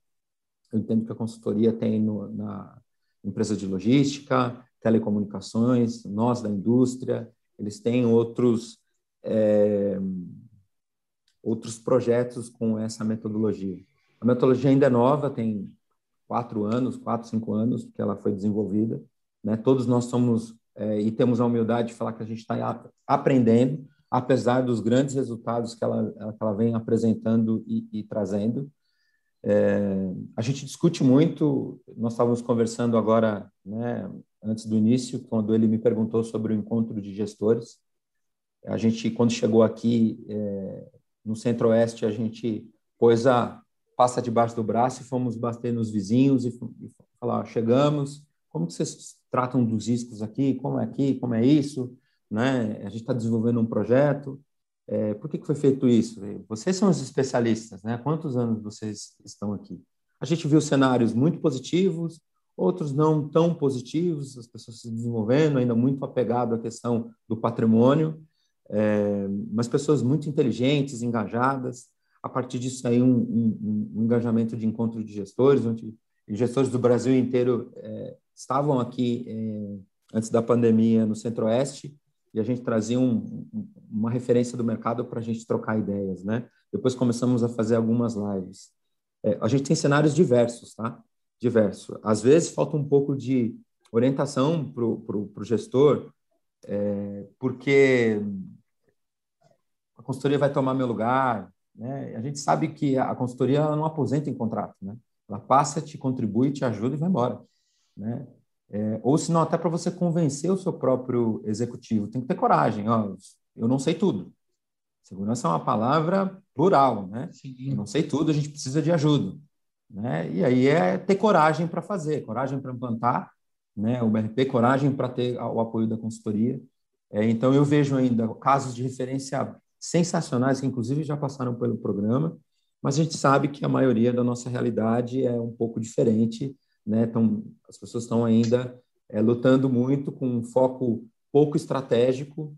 [SPEAKER 4] eu entendo que a consultoria tem no, na empresa de logística, telecomunicações, nós da indústria, eles têm outros é, outros projetos com essa metodologia. A metodologia ainda é nova, tem quatro anos, quatro, cinco anos que ela foi desenvolvida. Né? Todos nós somos é, e temos a humildade de falar que a gente está aprendendo, apesar dos grandes resultados que ela, ela vem apresentando e, e trazendo. É, a gente discute muito, nós estávamos conversando agora, né, antes do início, quando ele me perguntou sobre o encontro de gestores. A gente, quando chegou aqui é, no Centro-Oeste, a gente pôs a, passa debaixo do braço e fomos bater nos vizinhos e, e falar, chegamos, como que vocês tratam dos riscos aqui, como é aqui, como é isso, né? A gente está desenvolvendo um projeto, é, por que, que foi feito isso? Vocês são os especialistas, né? Quantos anos vocês estão aqui? A gente viu cenários muito positivos, outros não tão positivos, as pessoas se desenvolvendo, ainda muito apegado à questão do patrimônio, é, mas pessoas muito inteligentes, engajadas, a partir disso aí um, um, um engajamento de encontro de gestores, onde gestores do Brasil inteiro é, estavam aqui é, antes da pandemia no Centro-Oeste e a gente trazia um, uma referência do mercado para a gente trocar ideias, né? Depois começamos a fazer algumas lives. É, a gente tem cenários diversos, tá? Diverso. Às vezes falta um pouco de orientação para o gestor, é, porque a consultoria vai tomar meu lugar, né? A gente sabe que a consultoria não aposenta em contrato, né? Ela passa, te contribui, te ajuda e vai embora, né? É, ou se não, até para você convencer o seu próprio executivo, tem que ter coragem. Ó, eu não sei tudo. Segurança é uma palavra plural, né? Sim. Eu não sei tudo, a gente precisa de ajuda. Né? E aí é ter coragem para fazer, coragem para implantar né? o BRP, coragem para ter o apoio da consultoria. É, então, eu vejo ainda casos de referência sensacionais, que inclusive já passaram pelo programa, mas a gente sabe que a maioria da nossa realidade é um pouco diferente, né? Então, as pessoas estão ainda é, lutando muito com um foco pouco estratégico,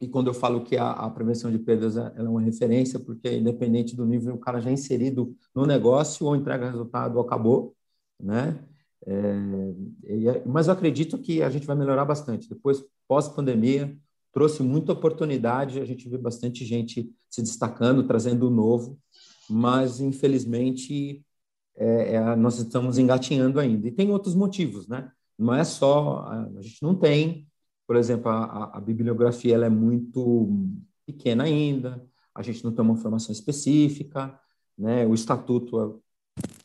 [SPEAKER 4] e quando eu falo que a, a prevenção de perdas é, é uma referência, porque independente do nível, o cara já é inserido no negócio, ou entrega resultado, ou acabou, né? É, mas eu acredito que a gente vai melhorar bastante. Depois, pós-pandemia, trouxe muita oportunidade, a gente vê bastante gente se destacando, trazendo o novo, mas infelizmente é, é, nós estamos engatinhando ainda. E tem outros motivos, né? Não é só, a, gente não tem, por exemplo, a, a, bibliografia ela é muito pequena ainda, a gente não tem uma formação específica, né? O estatuto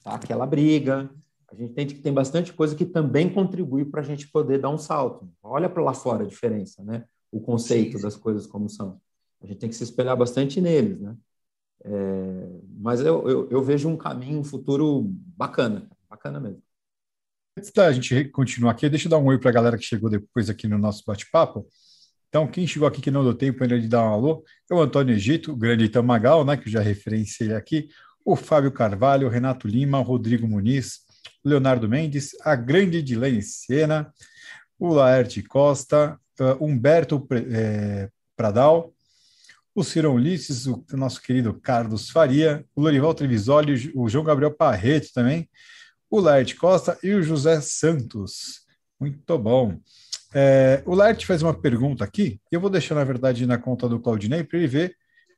[SPEAKER 4] tá aquela briga, a gente que tem bastante coisa que também contribui para a gente poder dar um salto. Olha para lá fora a diferença, né? o conceito sim, das coisas como são. A gente tem que se espelhar bastante neles, né? É, mas eu, eu, eu, vejo um caminho, um futuro bacana, bacana mesmo.
[SPEAKER 1] Antes da gente continuar aqui, deixa eu dar um oi para a galera que chegou depois aqui no nosso bate-papo. Então, quem chegou aqui que não deu tempo ainda de dar um alô é o Antônio Egito, o grande Itamagal, né, que eu já referenciei aqui, o Fábio Carvalho, o Renato Lima, o Rodrigo Muniz, o Leonardo Mendes, a grande Dilene Sena, o Laerte Costa, uh, Humberto é, Pradal, o Ciro Ulisses, o nosso querido Carlos Faria, o Lorival Trevisoli, o João Gabriel Parreto também, o Laerte Costa e o José Santos. Muito bom. É, o Laerte fez uma pergunta aqui, eu vou deixar, na verdade, na conta do Claudinei para ele ver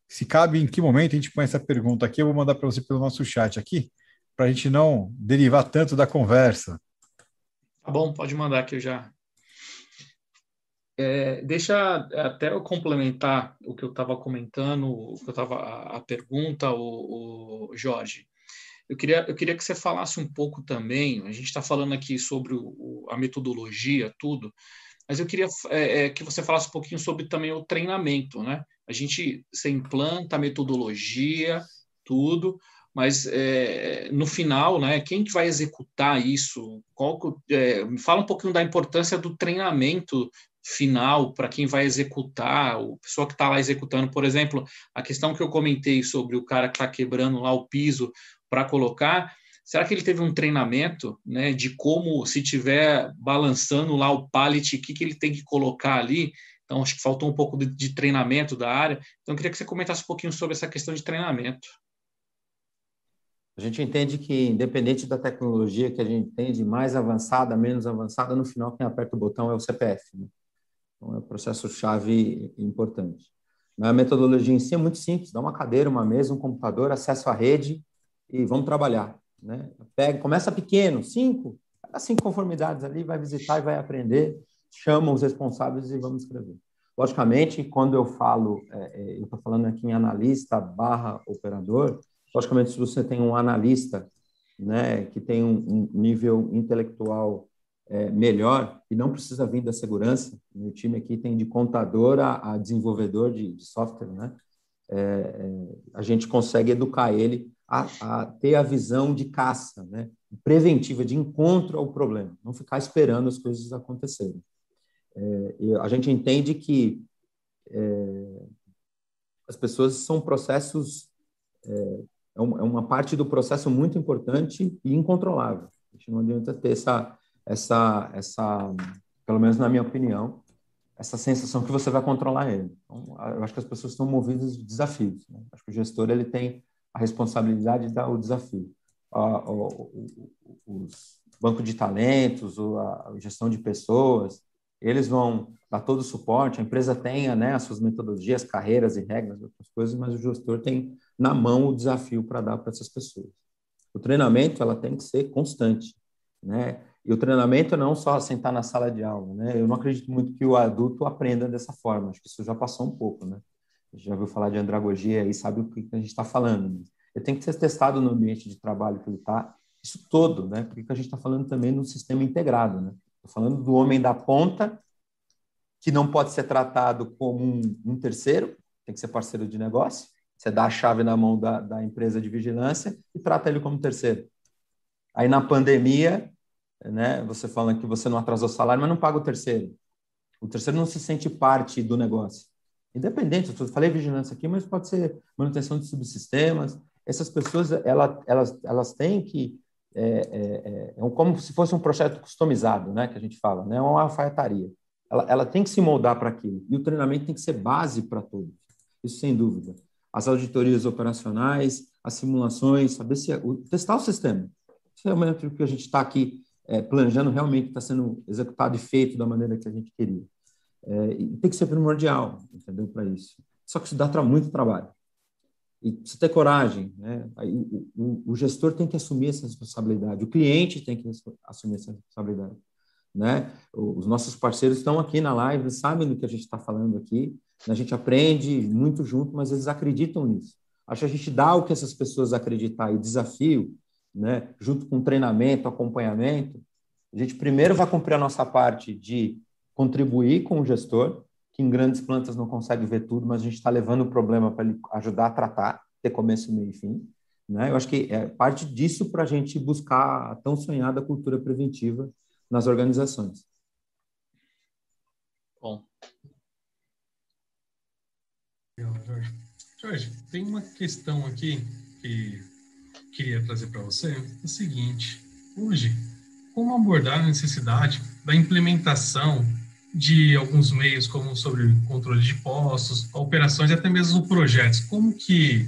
[SPEAKER 1] se cabe em que momento a gente põe essa pergunta aqui. Eu vou mandar para você pelo nosso chat aqui, para a gente não derivar tanto da conversa.
[SPEAKER 2] Tá bom, pode mandar que eu já. É, deixa até eu complementar o que eu estava comentando, o que eu estava a, pergunta, o, o, Jorge. Eu queria, eu queria que você falasse um pouco também. A gente está falando aqui sobre o, a metodologia, tudo, mas eu queria é, é, que você falasse um pouquinho sobre também o treinamento, né? A gente se implanta a metodologia, tudo, mas é, no final, né, quem que vai executar isso? Qual, é, fala um pouquinho da importância do treinamento final para quem vai executar, o pessoa que está lá executando, por exemplo, a questão que eu comentei sobre o cara que está quebrando lá o piso para colocar, será que ele teve um treinamento, né, de como se tiver balançando lá o pallet, o que, que ele tem que colocar ali? Então acho que faltou um pouco de, de treinamento da área. Então eu queria que você comentasse um pouquinho sobre essa questão de treinamento.
[SPEAKER 4] A gente entende que, independente da tecnologia que a gente tem, de mais avançada, menos avançada, no final quem aperta o botão é o CPF. Né? Então, é um processo-chave importante. A metodologia em si é muito simples: dá uma cadeira, uma mesa, um computador, acesso à rede e vamos trabalhar. Né? Pega, começa pequeno, cinco, cinco conformidades ali, vai visitar e vai aprender, chama os responsáveis e vamos escrever. Logicamente, quando eu falo, é, é eu estou falando aqui em analista barra operador, Logicamente, se você tem um analista né, que tem um, um nível intelectual é, melhor e não precisa vir da segurança, meu time aqui tem de contador a, a desenvolvedor de, de, software, né? É, é, a gente consegue educar ele a, a, ter a visão de caça, né? preventiva, de encontro ao problema, não ficar esperando as coisas acontecerem. É, a gente entende que é, as pessoas são processos é, é, é uma parte do processo muito importante e incontrolável. A gente não adianta ter essa, essa, essa, pelo menos na minha opinião, essa sensação que você vai controlar ele. Então, eu acho que as pessoas estão movidas de desafios. Né? Acho que o gestor ele tem a responsabilidade de dar o desafio. os bancos de talentos, a gestão de pessoas, eles vão dar todo o suporte, a empresa tenha né, as suas metodologias, carreiras e regras, outras coisas, mas o gestor tem na mão o desafio para dar para essas pessoas. O treinamento ela tem que ser constante, né? E o treinamento não só sentar na sala de aula, né? Eu não acredito muito que o adulto aprenda dessa forma. Acho que isso já passou um pouco, né? Já ouviu falar de andragogia e sabe o que a gente está falando. Né? Ele tem que ser testado no ambiente de trabalho que ele está, isso todo, né? Porque a gente está falando também no sistema integrado, né? Estou falando do homem da ponta que não pode ser tratado como um, um terceiro, tem que ser parceiro de negócio você dá a chave na mão da, da empresa de vigilância e trata ele como terceiro. Aí na pandemia, né, você fala que você não atrasou o salário, mas não paga o terceiro. O terceiro não se sente parte do negócio. Independente, eu falei vigilância aqui, mas pode ser manutenção de subsistemas. Essas pessoas, elas, elas, elas têm que é, é, é, como se fosse um projeto customizado, né, que a gente fala, né, uma alfaiataria. Ela, ela tem que se moldar para aquilo. E o treinamento tem que ser base para todos. Isso sem dúvida as auditorias operacionais, as simulações, saber se é, testar o sistema. Isso é o que a gente está aqui é, planejando realmente está sendo executado e feito da maneira que a gente queria. É, e tem que ser primordial, entendeu, para isso. Só que isso dá muito trabalho. E precisa ter coragem, né? Aí, o, o, o, gestor tem que assumir essa responsabilidade, o cliente tem que assumir essa responsabilidade, né? Os nossos parceiros estão aqui na live, sabem do que a gente está falando aqui, a gente aprende muito junto, mas eles acreditam nisso. Acho que a gente dá o que essas pessoas acreditar e desafio, né, junto com treinamento, acompanhamento, a gente primeiro vai cumprir a nossa parte de contribuir com o gestor, que em grandes plantas não consegue ver tudo, mas a gente está levando o problema para ele ajudar a tratar, ter começo, meio e fim. Né? Eu acho que é parte disso para a gente buscar a tão sonhada cultura preventiva nas organizações.
[SPEAKER 2] Bom,
[SPEAKER 3] Jorge. Jorge, tem uma questão aqui que queria trazer para você. É o seguinte: hoje, como abordar a necessidade da implementação de alguns meios, como sobre controle de postos, operações e até mesmo projetos? Como que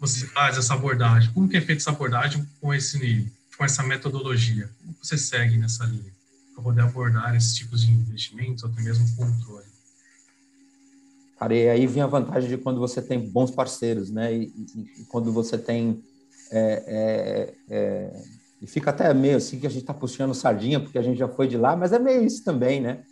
[SPEAKER 3] você faz essa abordagem? Como que é feita essa abordagem com esse com essa metodologia? Como você segue nessa linha para poder abordar esses tipos de investimentos, ou até mesmo controle?
[SPEAKER 4] Cara, e aí vem a vantagem de quando você tem bons parceiros, né? E, e, e quando você tem. É, é, é, e fica até meio assim que a gente está puxando sardinha, porque a gente já foi de lá, mas é meio isso também, né?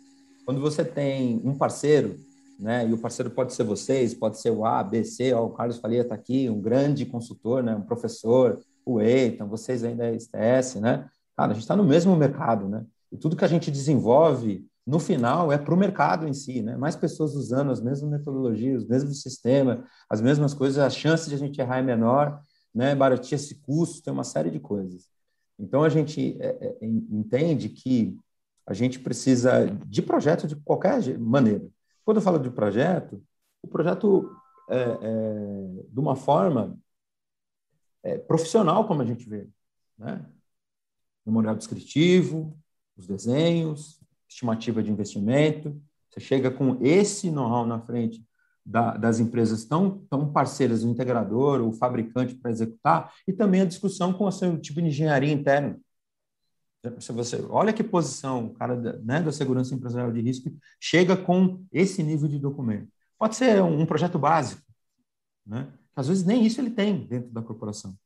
[SPEAKER 4] Quando você tem um parceiro, né? E o parceiro pode ser vocês, pode ser o A, B, C, ó, o Carlos Faria está aqui, um grande consultor, né? Um professor, o Eitan, vocês ainda é STS, né? Cara, a gente está no mesmo mercado, né? E tudo que a gente desenvolve no final é para o mercado em si, né? Mais pessoas usando as mesmas metodologias, os mesmos sistemas, as mesmas coisas, a chance de a gente errar é menor, né? Esse custo, tem uma série de coisas. Então a gente é, é, entende que a gente precisa de projeto de qualquer maneira. Quando eu falo de projeto, o projeto é, é de uma forma é, profissional, como a gente vê, né? Memorial descritivo, os desenhos, estimativa de investimento. Você chega com esse know-how na frente da, das empresas tão, tão parceiras, o integrador, o fabricante para executar, e também a discussão com o seu tipo de engenharia interna. Se você olha que posição o cara da, né, da segurança empresarial de risco chega com esse nível de documento. Pode ser um, projeto básico, né? Às vezes nem isso ele tem dentro da corporação.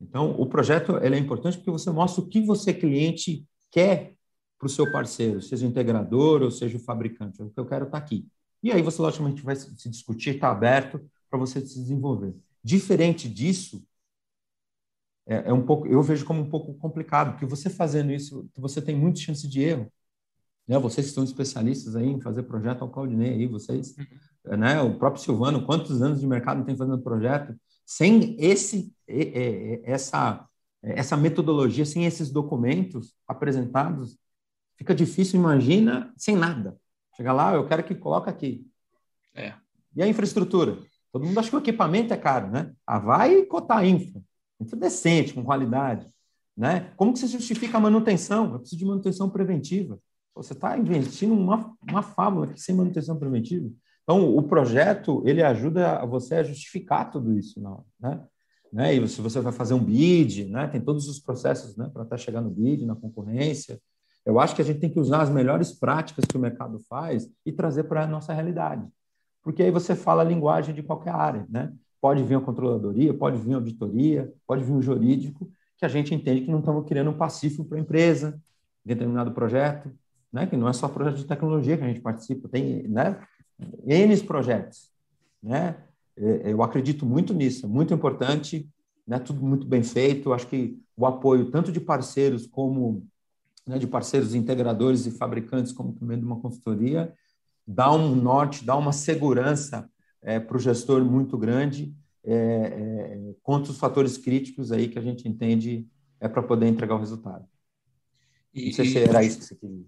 [SPEAKER 4] Então, o projeto ele é importante porque você mostra o que você cliente quer para o seu parceiro, seja o integrador ou seja o fabricante. O que eu quero está aqui. E aí você, logicamente, vai se discutir, está aberto para você se desenvolver. Diferente disso, é, é, um pouco, eu vejo como um pouco complicado, porque você fazendo isso, você tem muita chance de erro. Né? Vocês que são especialistas aí em fazer projeto ao Claudinei aí, vocês, uhum. né? O próprio Silvano, quantos anos de mercado tem fazendo projeto? Sem esse, essa, essa metodologia, sem esses documentos apresentados, Fica difícil, imagina, sem nada. Chega lá, eu quero que coloque aqui. É. E a infraestrutura? Todo mundo acha que o equipamento é caro, né? Ah, vai cotar infra. Infra decente, com qualidade. Né? Como que você justifica a manutenção? Eu preciso de manutenção preventiva. Você está investindo uma, uma fábula aqui sem manutenção preventiva. Então, o projeto, ele ajuda você a justificar tudo isso, não, né? né? E se você vai fazer um bid, né? Tem todos os processos, né? Para até chegar no bid, na concorrência, eu acho que a gente tem que usar as melhores práticas que o mercado faz e trazer para a nossa realidade. Porque aí você fala a linguagem de qualquer área, né? Pode vir a controladoria, pode vir a auditoria, pode vir o jurídico, que a gente entende que não estamos criando um pacífico para a empresa, determinado projeto, né? Que não é só projeto de tecnologia que a gente participa, tem, né? N projetos, né? É, eu acredito muito nisso, é muito importante, né? Tudo muito bem feito. Eu acho que o apoio tanto de parceiros como né, de parceiros integradores e fabricantes, como também de uma consultoria, dá um norte, dá uma segurança é, para o gestor muito grande é, é, contra os fatores críticos aí que a gente entende é para poder entregar o resultado. E, Não sei se era isso que você queria.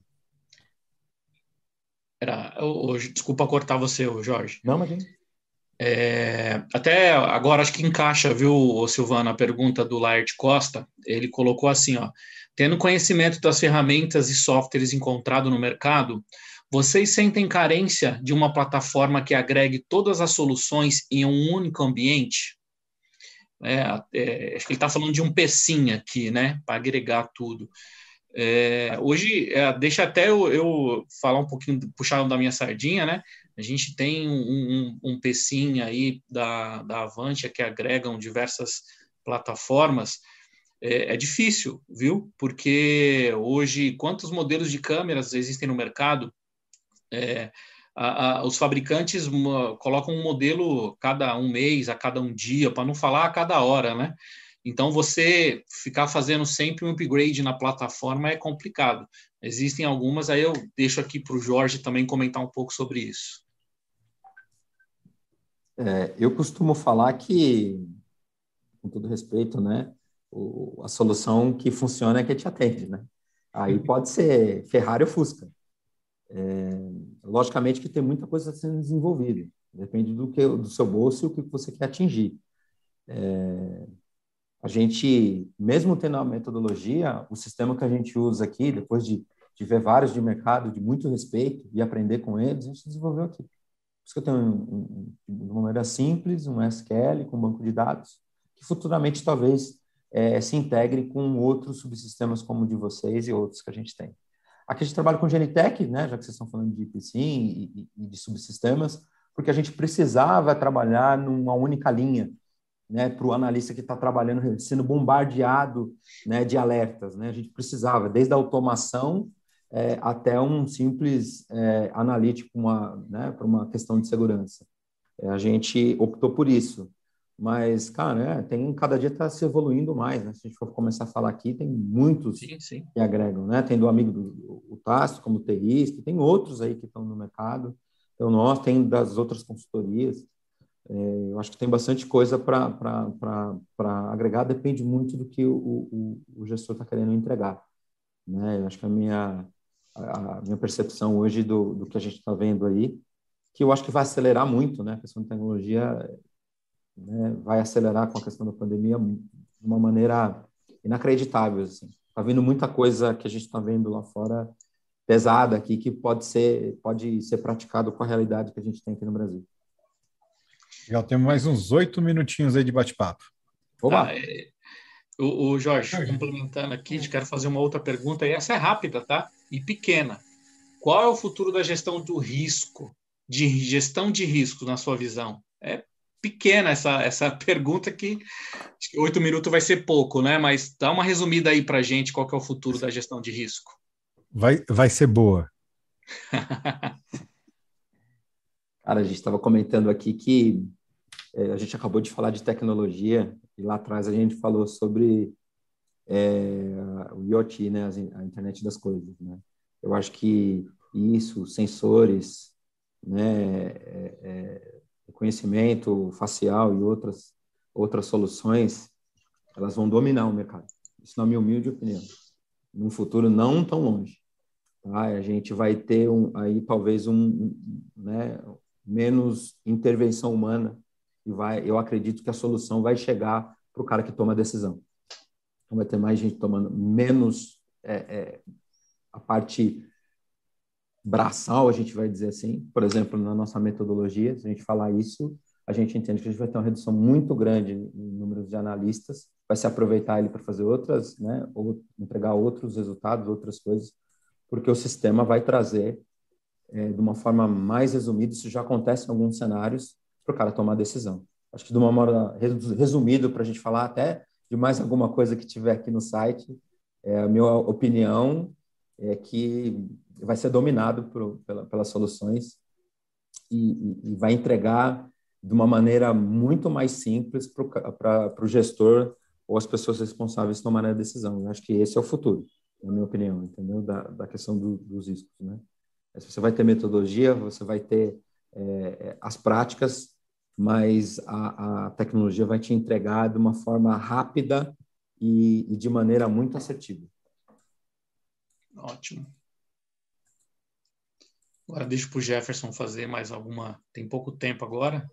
[SPEAKER 2] Era, hoje, desculpa cortar você, Jorge.
[SPEAKER 4] Não, mas
[SPEAKER 2] é, até agora acho que encaixa, viu, Silvana, a pergunta do Laert Costa. Ele colocou assim, ó, tendo conhecimento das ferramentas e softwares encontrados no mercado, vocês sentem carência de uma plataforma que agregue todas as soluções em um único ambiente? É, é, acho que ele está falando de um pecinho aqui, né, para agregar tudo. É, hoje, é, deixa até eu, eu, falar um pouquinho, puxar da minha sardinha, né? A gente tem um, um, um pecinho aí da, da Avantia que agregam diversas plataformas, é, é, difícil, viu? Porque hoje, quantos modelos de câmeras existem no mercado? É, a, a, os fabricantes colocam um modelo cada um mês, a cada um dia, para não falar a cada hora, né? Então, você ficar fazendo sempre um upgrade na plataforma é complicado. Existem algumas, aí eu deixo aqui para o Jorge também comentar um pouco sobre isso.
[SPEAKER 4] É, eu costumo falar que, com todo respeito, né, o, a solução que funciona é que te atende, né? Aí uhum. pode ser Ferrari ou Fusca. É, logicamente que tem muita coisa sendo desenvolvida, depende do que do seu bolso e o que você quer atingir. É, a gente, mesmo tendo a metodologia, o sistema que a gente usa aqui, depois de, de ver vários de mercado, de muito respeito e aprender com eles, a gente desenvolveu aqui. Por isso que eu tenho um, um, uma maneira simples, um SQL com banco de dados, que futuramente talvez é, se integre com outros subsistemas como o de vocês e outros que a gente tem. Aqui a gente trabalha com Genitec, né, já que vocês estão falando de IPSIM e, e, de subsistemas, porque a gente precisava trabalhar numa única linha, né, para o analista que está trabalhando, sendo bombardeado né, de alertas. Né? A gente precisava, desde a automação é, até um simples é, analítico né, para uma questão de segurança. É, a gente optou por isso. Mas, cara, é, tem cada dia está se evoluindo mais, né? Se a gente for começar a falar aqui, tem muitos sim, sim. que agregam, né? Tem do amigo do o Tasso, como TIista, tem outros aí que estão no mercado. Então, nós, tem das outras consultorias. É, eu acho que tem bastante coisa para agregar, depende muito do que o, o, o gestor está querendo entregar. Né? Eu acho que a minha, a minha percepção hoje do, do que a gente está vendo aí, que eu acho que vai acelerar muito, né? A questão de tecnologia né, vai acelerar com a questão da pandemia de uma maneira inacreditável. Assim. Tá vindo muita coisa que a gente está vendo lá fora pesada aqui que pode ser pode ser praticado com a realidade que a gente tem aqui no Brasil.
[SPEAKER 1] Já temos mais uns oito minutinhos aí de bate-papo.
[SPEAKER 2] Ah, é... o, o, Jorge, Jorge, complementando aqui, quero fazer uma outra pergunta, e essa é rápida, tá? E pequena. Qual é o futuro da gestão do risco, de gestão de risco, na sua visão? É pequena essa, essa pergunta que oito minutos vai ser pouco, né? Mas dá uma resumida aí para gente qual que é o futuro da gestão de risco.
[SPEAKER 1] Vai, vai ser boa.
[SPEAKER 4] Cara, a gente estava comentando aqui que é, a gente acabou de falar de tecnologia e lá atrás a gente falou sobre é, o IoT, né, a internet das coisas, né? Eu acho que isso, sensores, né, é, é reconhecimento facial e outras, outras soluções, elas vão dominar o mercado. Isso na minha humilde opinião. Num futuro não tão longe. Tá? A gente vai ter um, aí talvez um, né, menos intervenção humana e vai, eu acredito que a solução vai chegar para o cara que toma a decisão. Então vai ter mais gente tomando menos é, é, a parte braçal, a gente vai dizer assim, por exemplo, na nossa metodologia, se a gente falar isso, a gente entende que a gente vai ter uma redução muito grande em número de analistas, vai se aproveitar ele para fazer outras, né, ou entregar outros resultados, outras coisas, porque o sistema vai trazer é, de uma forma mais resumida, isso já acontece em alguns cenários, para o cara tomar decisão. Acho que de uma maneira resumida, para a gente falar até de mais alguma coisa que tiver aqui no site, é, a minha opinião é que vai ser dominado por, pela, pelas soluções e, e, vai entregar de uma maneira muito mais simples para o gestor ou as pessoas responsáveis tomarem a decisão. Eu acho que esse é o futuro, na minha opinião, entendeu? Da, da questão do, dos riscos, né? Você vai ter metodologia, você vai ter é, é, as práticas, mas a, a, tecnologia vai te entregar de uma forma rápida e, e de maneira muito assertiva.
[SPEAKER 2] Ótimo. Agora deixa para o Jefferson fazer mais alguma. Tem pouco tempo agora.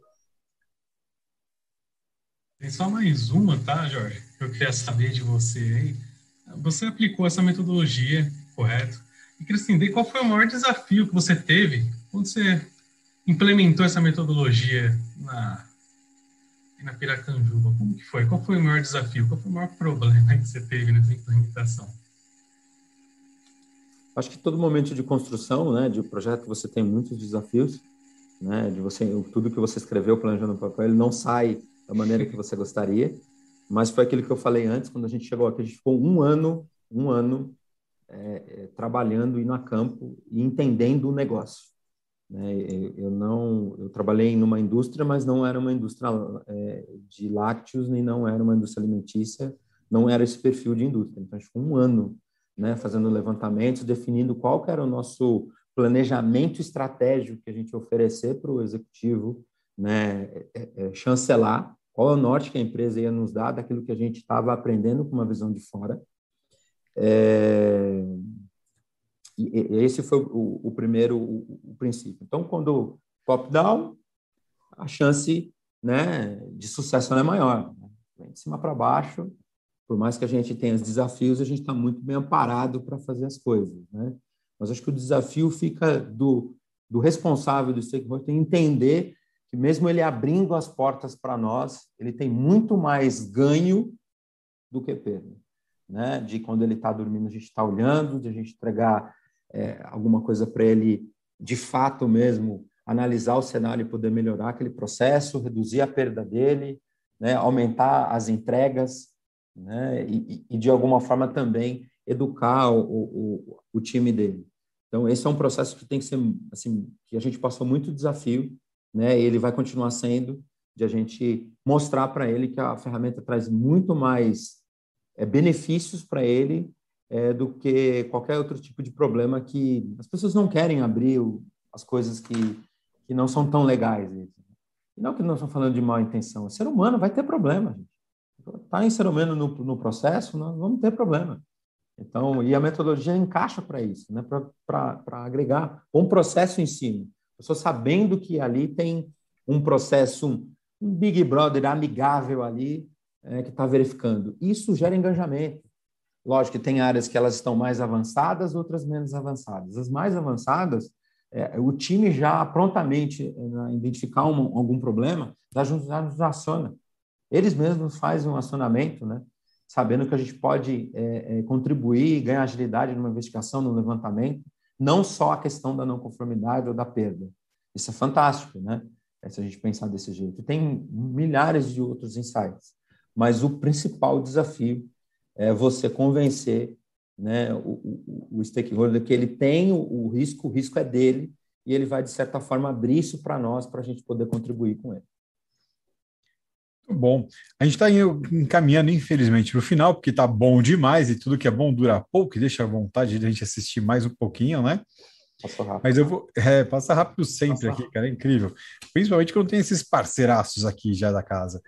[SPEAKER 3] Tem só mais uma, tá, Jorge? Eu queria saber de você aí. Você aplicou essa metodologia, correto? E queria entender qual foi o maior desafio que você teve quando você implementou essa metodologia na, na Piracanjuba. Como que foi? Qual foi o maior desafio? Qual foi o maior problema que você teve nessa implementação?
[SPEAKER 4] Acho que todo momento de construção, né, de projeto, você tem muitos desafios, né, de você tudo que você escreveu planejando no papel, ele não sai da maneira que você gostaria, mas foi aquilo que eu falei antes, quando a gente chegou aqui, a gente ficou um ano, um ano é, é, trabalhando, indo a campo e entendendo o negócio. Né? Eu não, eu trabalhei numa indústria, mas não era uma indústria é, de lácteos, nem não era uma indústria alimentícia, não era esse perfil de indústria. Então, a gente ficou um ano né, fazendo levantamentos, definindo qual que era o nosso planejamento estratégico que a gente oferecer para o executivo né, é, é, é, chancelar, qual é o norte que a empresa ia nos dar daquilo que a gente estava aprendendo com uma visão de fora. É, e, esse foi o, primeiro o, o, princípio. Então, quando top-down, a chance né, de sucesso é maior. Né? De cima para baixo, por mais que a gente tenha os desafios, a gente está muito bem amparado para fazer as coisas, né? Mas acho que o desafio fica do, do responsável do stakeholder entender que mesmo ele abrindo as portas para nós, ele tem muito mais ganho do que perda. Né? De quando ele está dormindo, a gente está olhando, de a gente entregar é, alguma coisa para ele de fato mesmo analisar o cenário e poder melhorar aquele processo, reduzir a perda dele, né? aumentar as entregas, né? E, e, de alguma forma também educar o, o, o time dele. Então, esse é um processo que tem que ser, assim, que a gente passou muito desafio, né? E ele vai continuar sendo de a gente mostrar para ele que a ferramenta traz muito mais é, benefícios para ele é, do que qualquer outro tipo de problema que as pessoas não querem abrir o, as coisas que, que não são tão legais. E não que nós estamos falando de má intenção. O ser humano vai ter problema, gente. Está humano no, no processo, nós vamos ter problema. Então, e a metodologia encaixa para isso, né? para agregar um processo em cima. A pessoa sabendo que ali tem um processo, um, um Big Brother amigável ali, é, que está verificando. Isso gera engajamento. Lógico que tem áreas que elas estão mais avançadas, outras menos avançadas. As mais avançadas, é, o time já prontamente é, identificar um, algum problema, já nos aciona. Eles mesmos fazem um acionamento, né? sabendo que a gente pode é, é, contribuir, ganhar agilidade numa investigação, no levantamento, não só a questão da não conformidade ou da perda. Isso é fantástico, né? É, se a gente pensar desse jeito. Tem milhares de outros insights, mas o principal desafio é você convencer né, o, o, o stakeholder que ele tem o, o risco, o risco é dele, e ele vai, de certa forma, abrir isso para nós, para a gente poder contribuir com ele.
[SPEAKER 1] Muito bom. A gente está encaminhando, infelizmente, para o final, porque está bom demais e tudo que é bom dura pouco e deixa a vontade de a gente assistir mais um pouquinho, né? Passa rápido. Mas eu vou. É, passa rápido sempre passa aqui, cara, é incrível. Principalmente quando tem esses parceiraços aqui já da casa.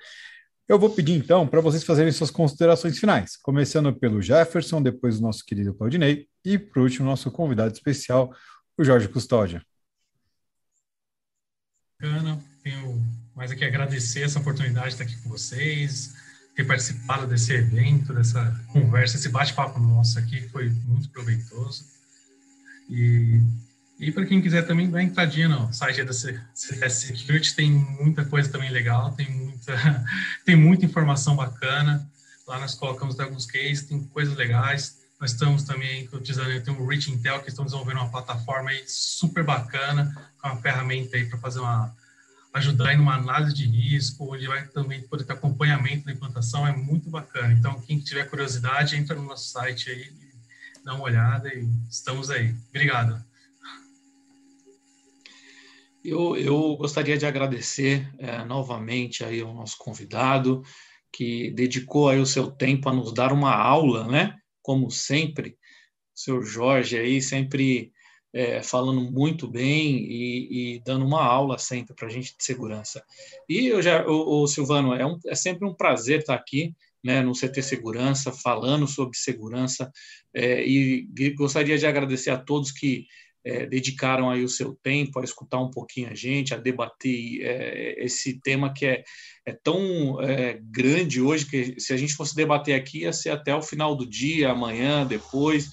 [SPEAKER 1] Eu vou pedir então para vocês fazerem suas considerações finais, começando pelo Jefferson, depois o nosso querido Claudinei e, por último, nosso convidado especial, o Jorge Custódia.
[SPEAKER 3] Bacana, tenho mais aqui agradecer essa oportunidade de estar aqui com vocês, ter participado desse evento, dessa conversa, esse bate-papo nosso aqui, foi muito proveitoso. E, e para quem quiser também, dá entradinha no site da CS Security, tem muita coisa também legal, tem muita, tem muita informação bacana. Lá nós colocamos alguns cases, tem coisas legais. Nós estamos também utilizando, tem o Rich Intel, que estamos desenvolvendo uma plataforma aí super bacana, uma ferramenta aí para fazer uma ajudar em uma análise de risco, onde vai também poder ter acompanhamento da implantação, é muito bacana. Então, quem tiver curiosidade, entra no nosso site aí, dá uma olhada e estamos aí. Obrigado.
[SPEAKER 2] Eu, eu gostaria de agradecer é, novamente aí ao nosso convidado, que dedicou aí o seu tempo a nos dar uma aula, né? Como sempre, o seu Jorge aí sempre é, falando muito bem e, e, dando uma aula sempre para a gente de segurança. E eu já, o, o Silvano, é, um, é, sempre um prazer estar aqui né, no CT Segurança, falando sobre segurança, é, e gostaria de agradecer a todos que é, dedicaram aí o seu tempo a escutar um pouquinho a gente, a debater é, esse tema que é, é tão é, grande hoje que se a gente fosse debater aqui ia ser até o final do dia, amanhã, depois.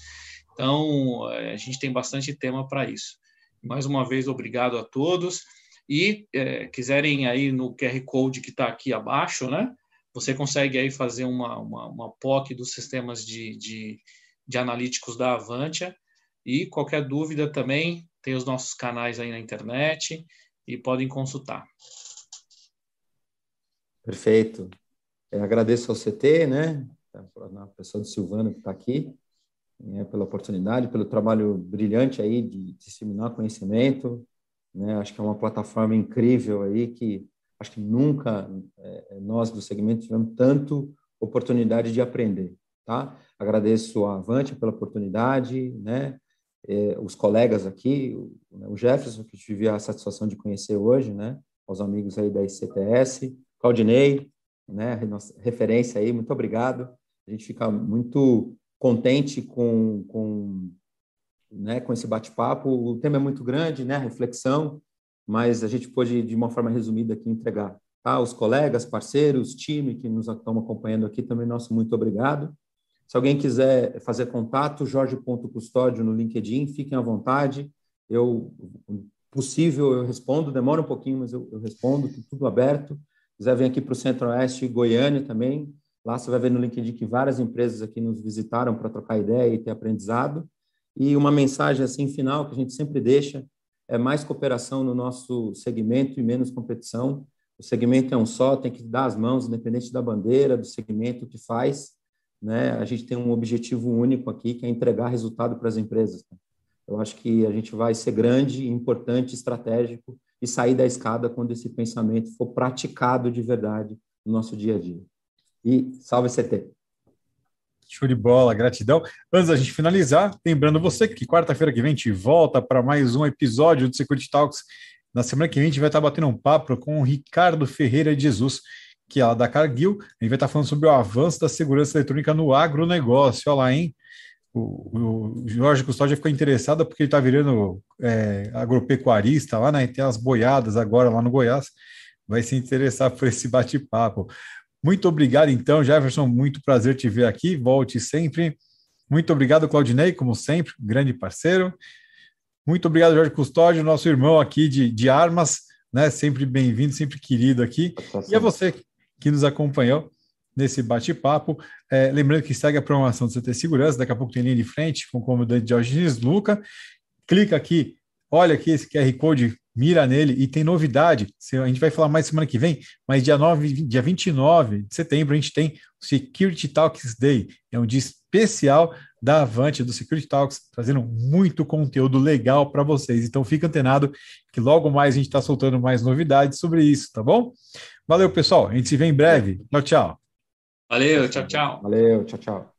[SPEAKER 2] Então, eh, a gente tem bastante tema para isso. Mais uma vez, obrigado a todos. E é, quiserem aí no QR Code que está aqui abaixo, né? Você consegue aí fazer uma, uma, uma POC dos sistemas de, de, de analíticos da Avantia. E qualquer dúvida também, tem os nossos canais aí na internet e podem consultar.
[SPEAKER 4] Perfeito. Eu agradeço ao CT, né? A pessoa do Silvano que está aqui né, pela oportunidade, pelo trabalho brilhante aí de disseminar conhecimento. Né? Acho que é uma plataforma incrível aí que acho que nunca é, nós do segmento tivemos tanto oportunidade de aprender. Tá? Agradeço a Avante pela oportunidade, né? É, os colegas aqui, o, né, o Jefferson, que tive a satisfação de conhecer hoje, né? Aos amigos aí da ICTS, Claudinei, né? Nossa referência aí, muito obrigado. A gente fica muito contente com, com, né, com esse bate-papo. O tema é muito grande, né, reflexão, mas a gente pôde, de uma forma resumida, aqui entregar. Tá? Os colegas, parceiros, time que nos estão acompanhando aqui, também nosso muito obrigado. Se alguém quiser fazer contato, jorge.custódio no LinkedIn, fiquem à vontade. Eu, possível, eu respondo, demora um pouquinho, mas eu, eu respondo, tudo aberto. Se quiser vir aqui para o Centro-Oeste, Goiânia também, Lá você vai ver no LinkedIn que várias empresas aqui nos visitaram para trocar ideia e ter aprendizado. E uma mensagem assim final que a gente sempre deixa é mais cooperação no nosso segmento e menos competição. O segmento é um só, tem que dar as mãos, independente da bandeira, do segmento que faz. Né? A gente tem um objetivo único aqui, que é entregar resultado para as empresas. Né? Eu acho que a gente vai ser grande, importante, estratégico e sair da escada quando esse pensamento for praticado de verdade no nosso dia a dia. E salve CT!
[SPEAKER 1] Show de bola, gratidão. Antes da gente finalizar, lembrando você que quarta-feira que vem a gente volta para mais um episódio do Security Talks. Na semana que vem a gente vai estar batendo um papo com o Ricardo Ferreira de Jesus, que é da Cargill. A gente vai estar falando sobre o avanço da segurança eletrônica no agronegócio. Olha lá, hein? O, o Jorge Custódio ficou interessado porque ele está virando é, agropecuarista lá, né? Tem as boiadas agora lá no Goiás. Vai se interessar por esse bate-papo. Muito obrigado, então, Jefferson. Muito prazer te ver aqui. Volte sempre. Muito obrigado, Claudinei, como sempre, grande parceiro. Muito obrigado, Jorge Custódio, nosso irmão aqui de, de armas, né? Sempre bem-vindo, sempre querido aqui. E a você que nos acompanhou nesse bate-papo. É, lembrando que segue a programação do CT Segurança, daqui a pouco tem linha de frente com o comandante Diogenes Luca. Clica aqui, olha aqui esse QR Code mira nele e tem novidade. A gente vai falar mais semana que vem, mas dia 9, dia 29 de setembro a gente tem o Security Talks Day. É um dia especial da Avante do Security Talks, trazendo muito conteúdo legal para vocês. Então fica antenado que logo mais a gente está soltando mais novidades sobre isso, tá bom? Valeu, pessoal. A gente se vê em breve. Tchau, tchau.
[SPEAKER 2] Valeu, tchau, tchau.
[SPEAKER 4] Valeu, tchau, tchau.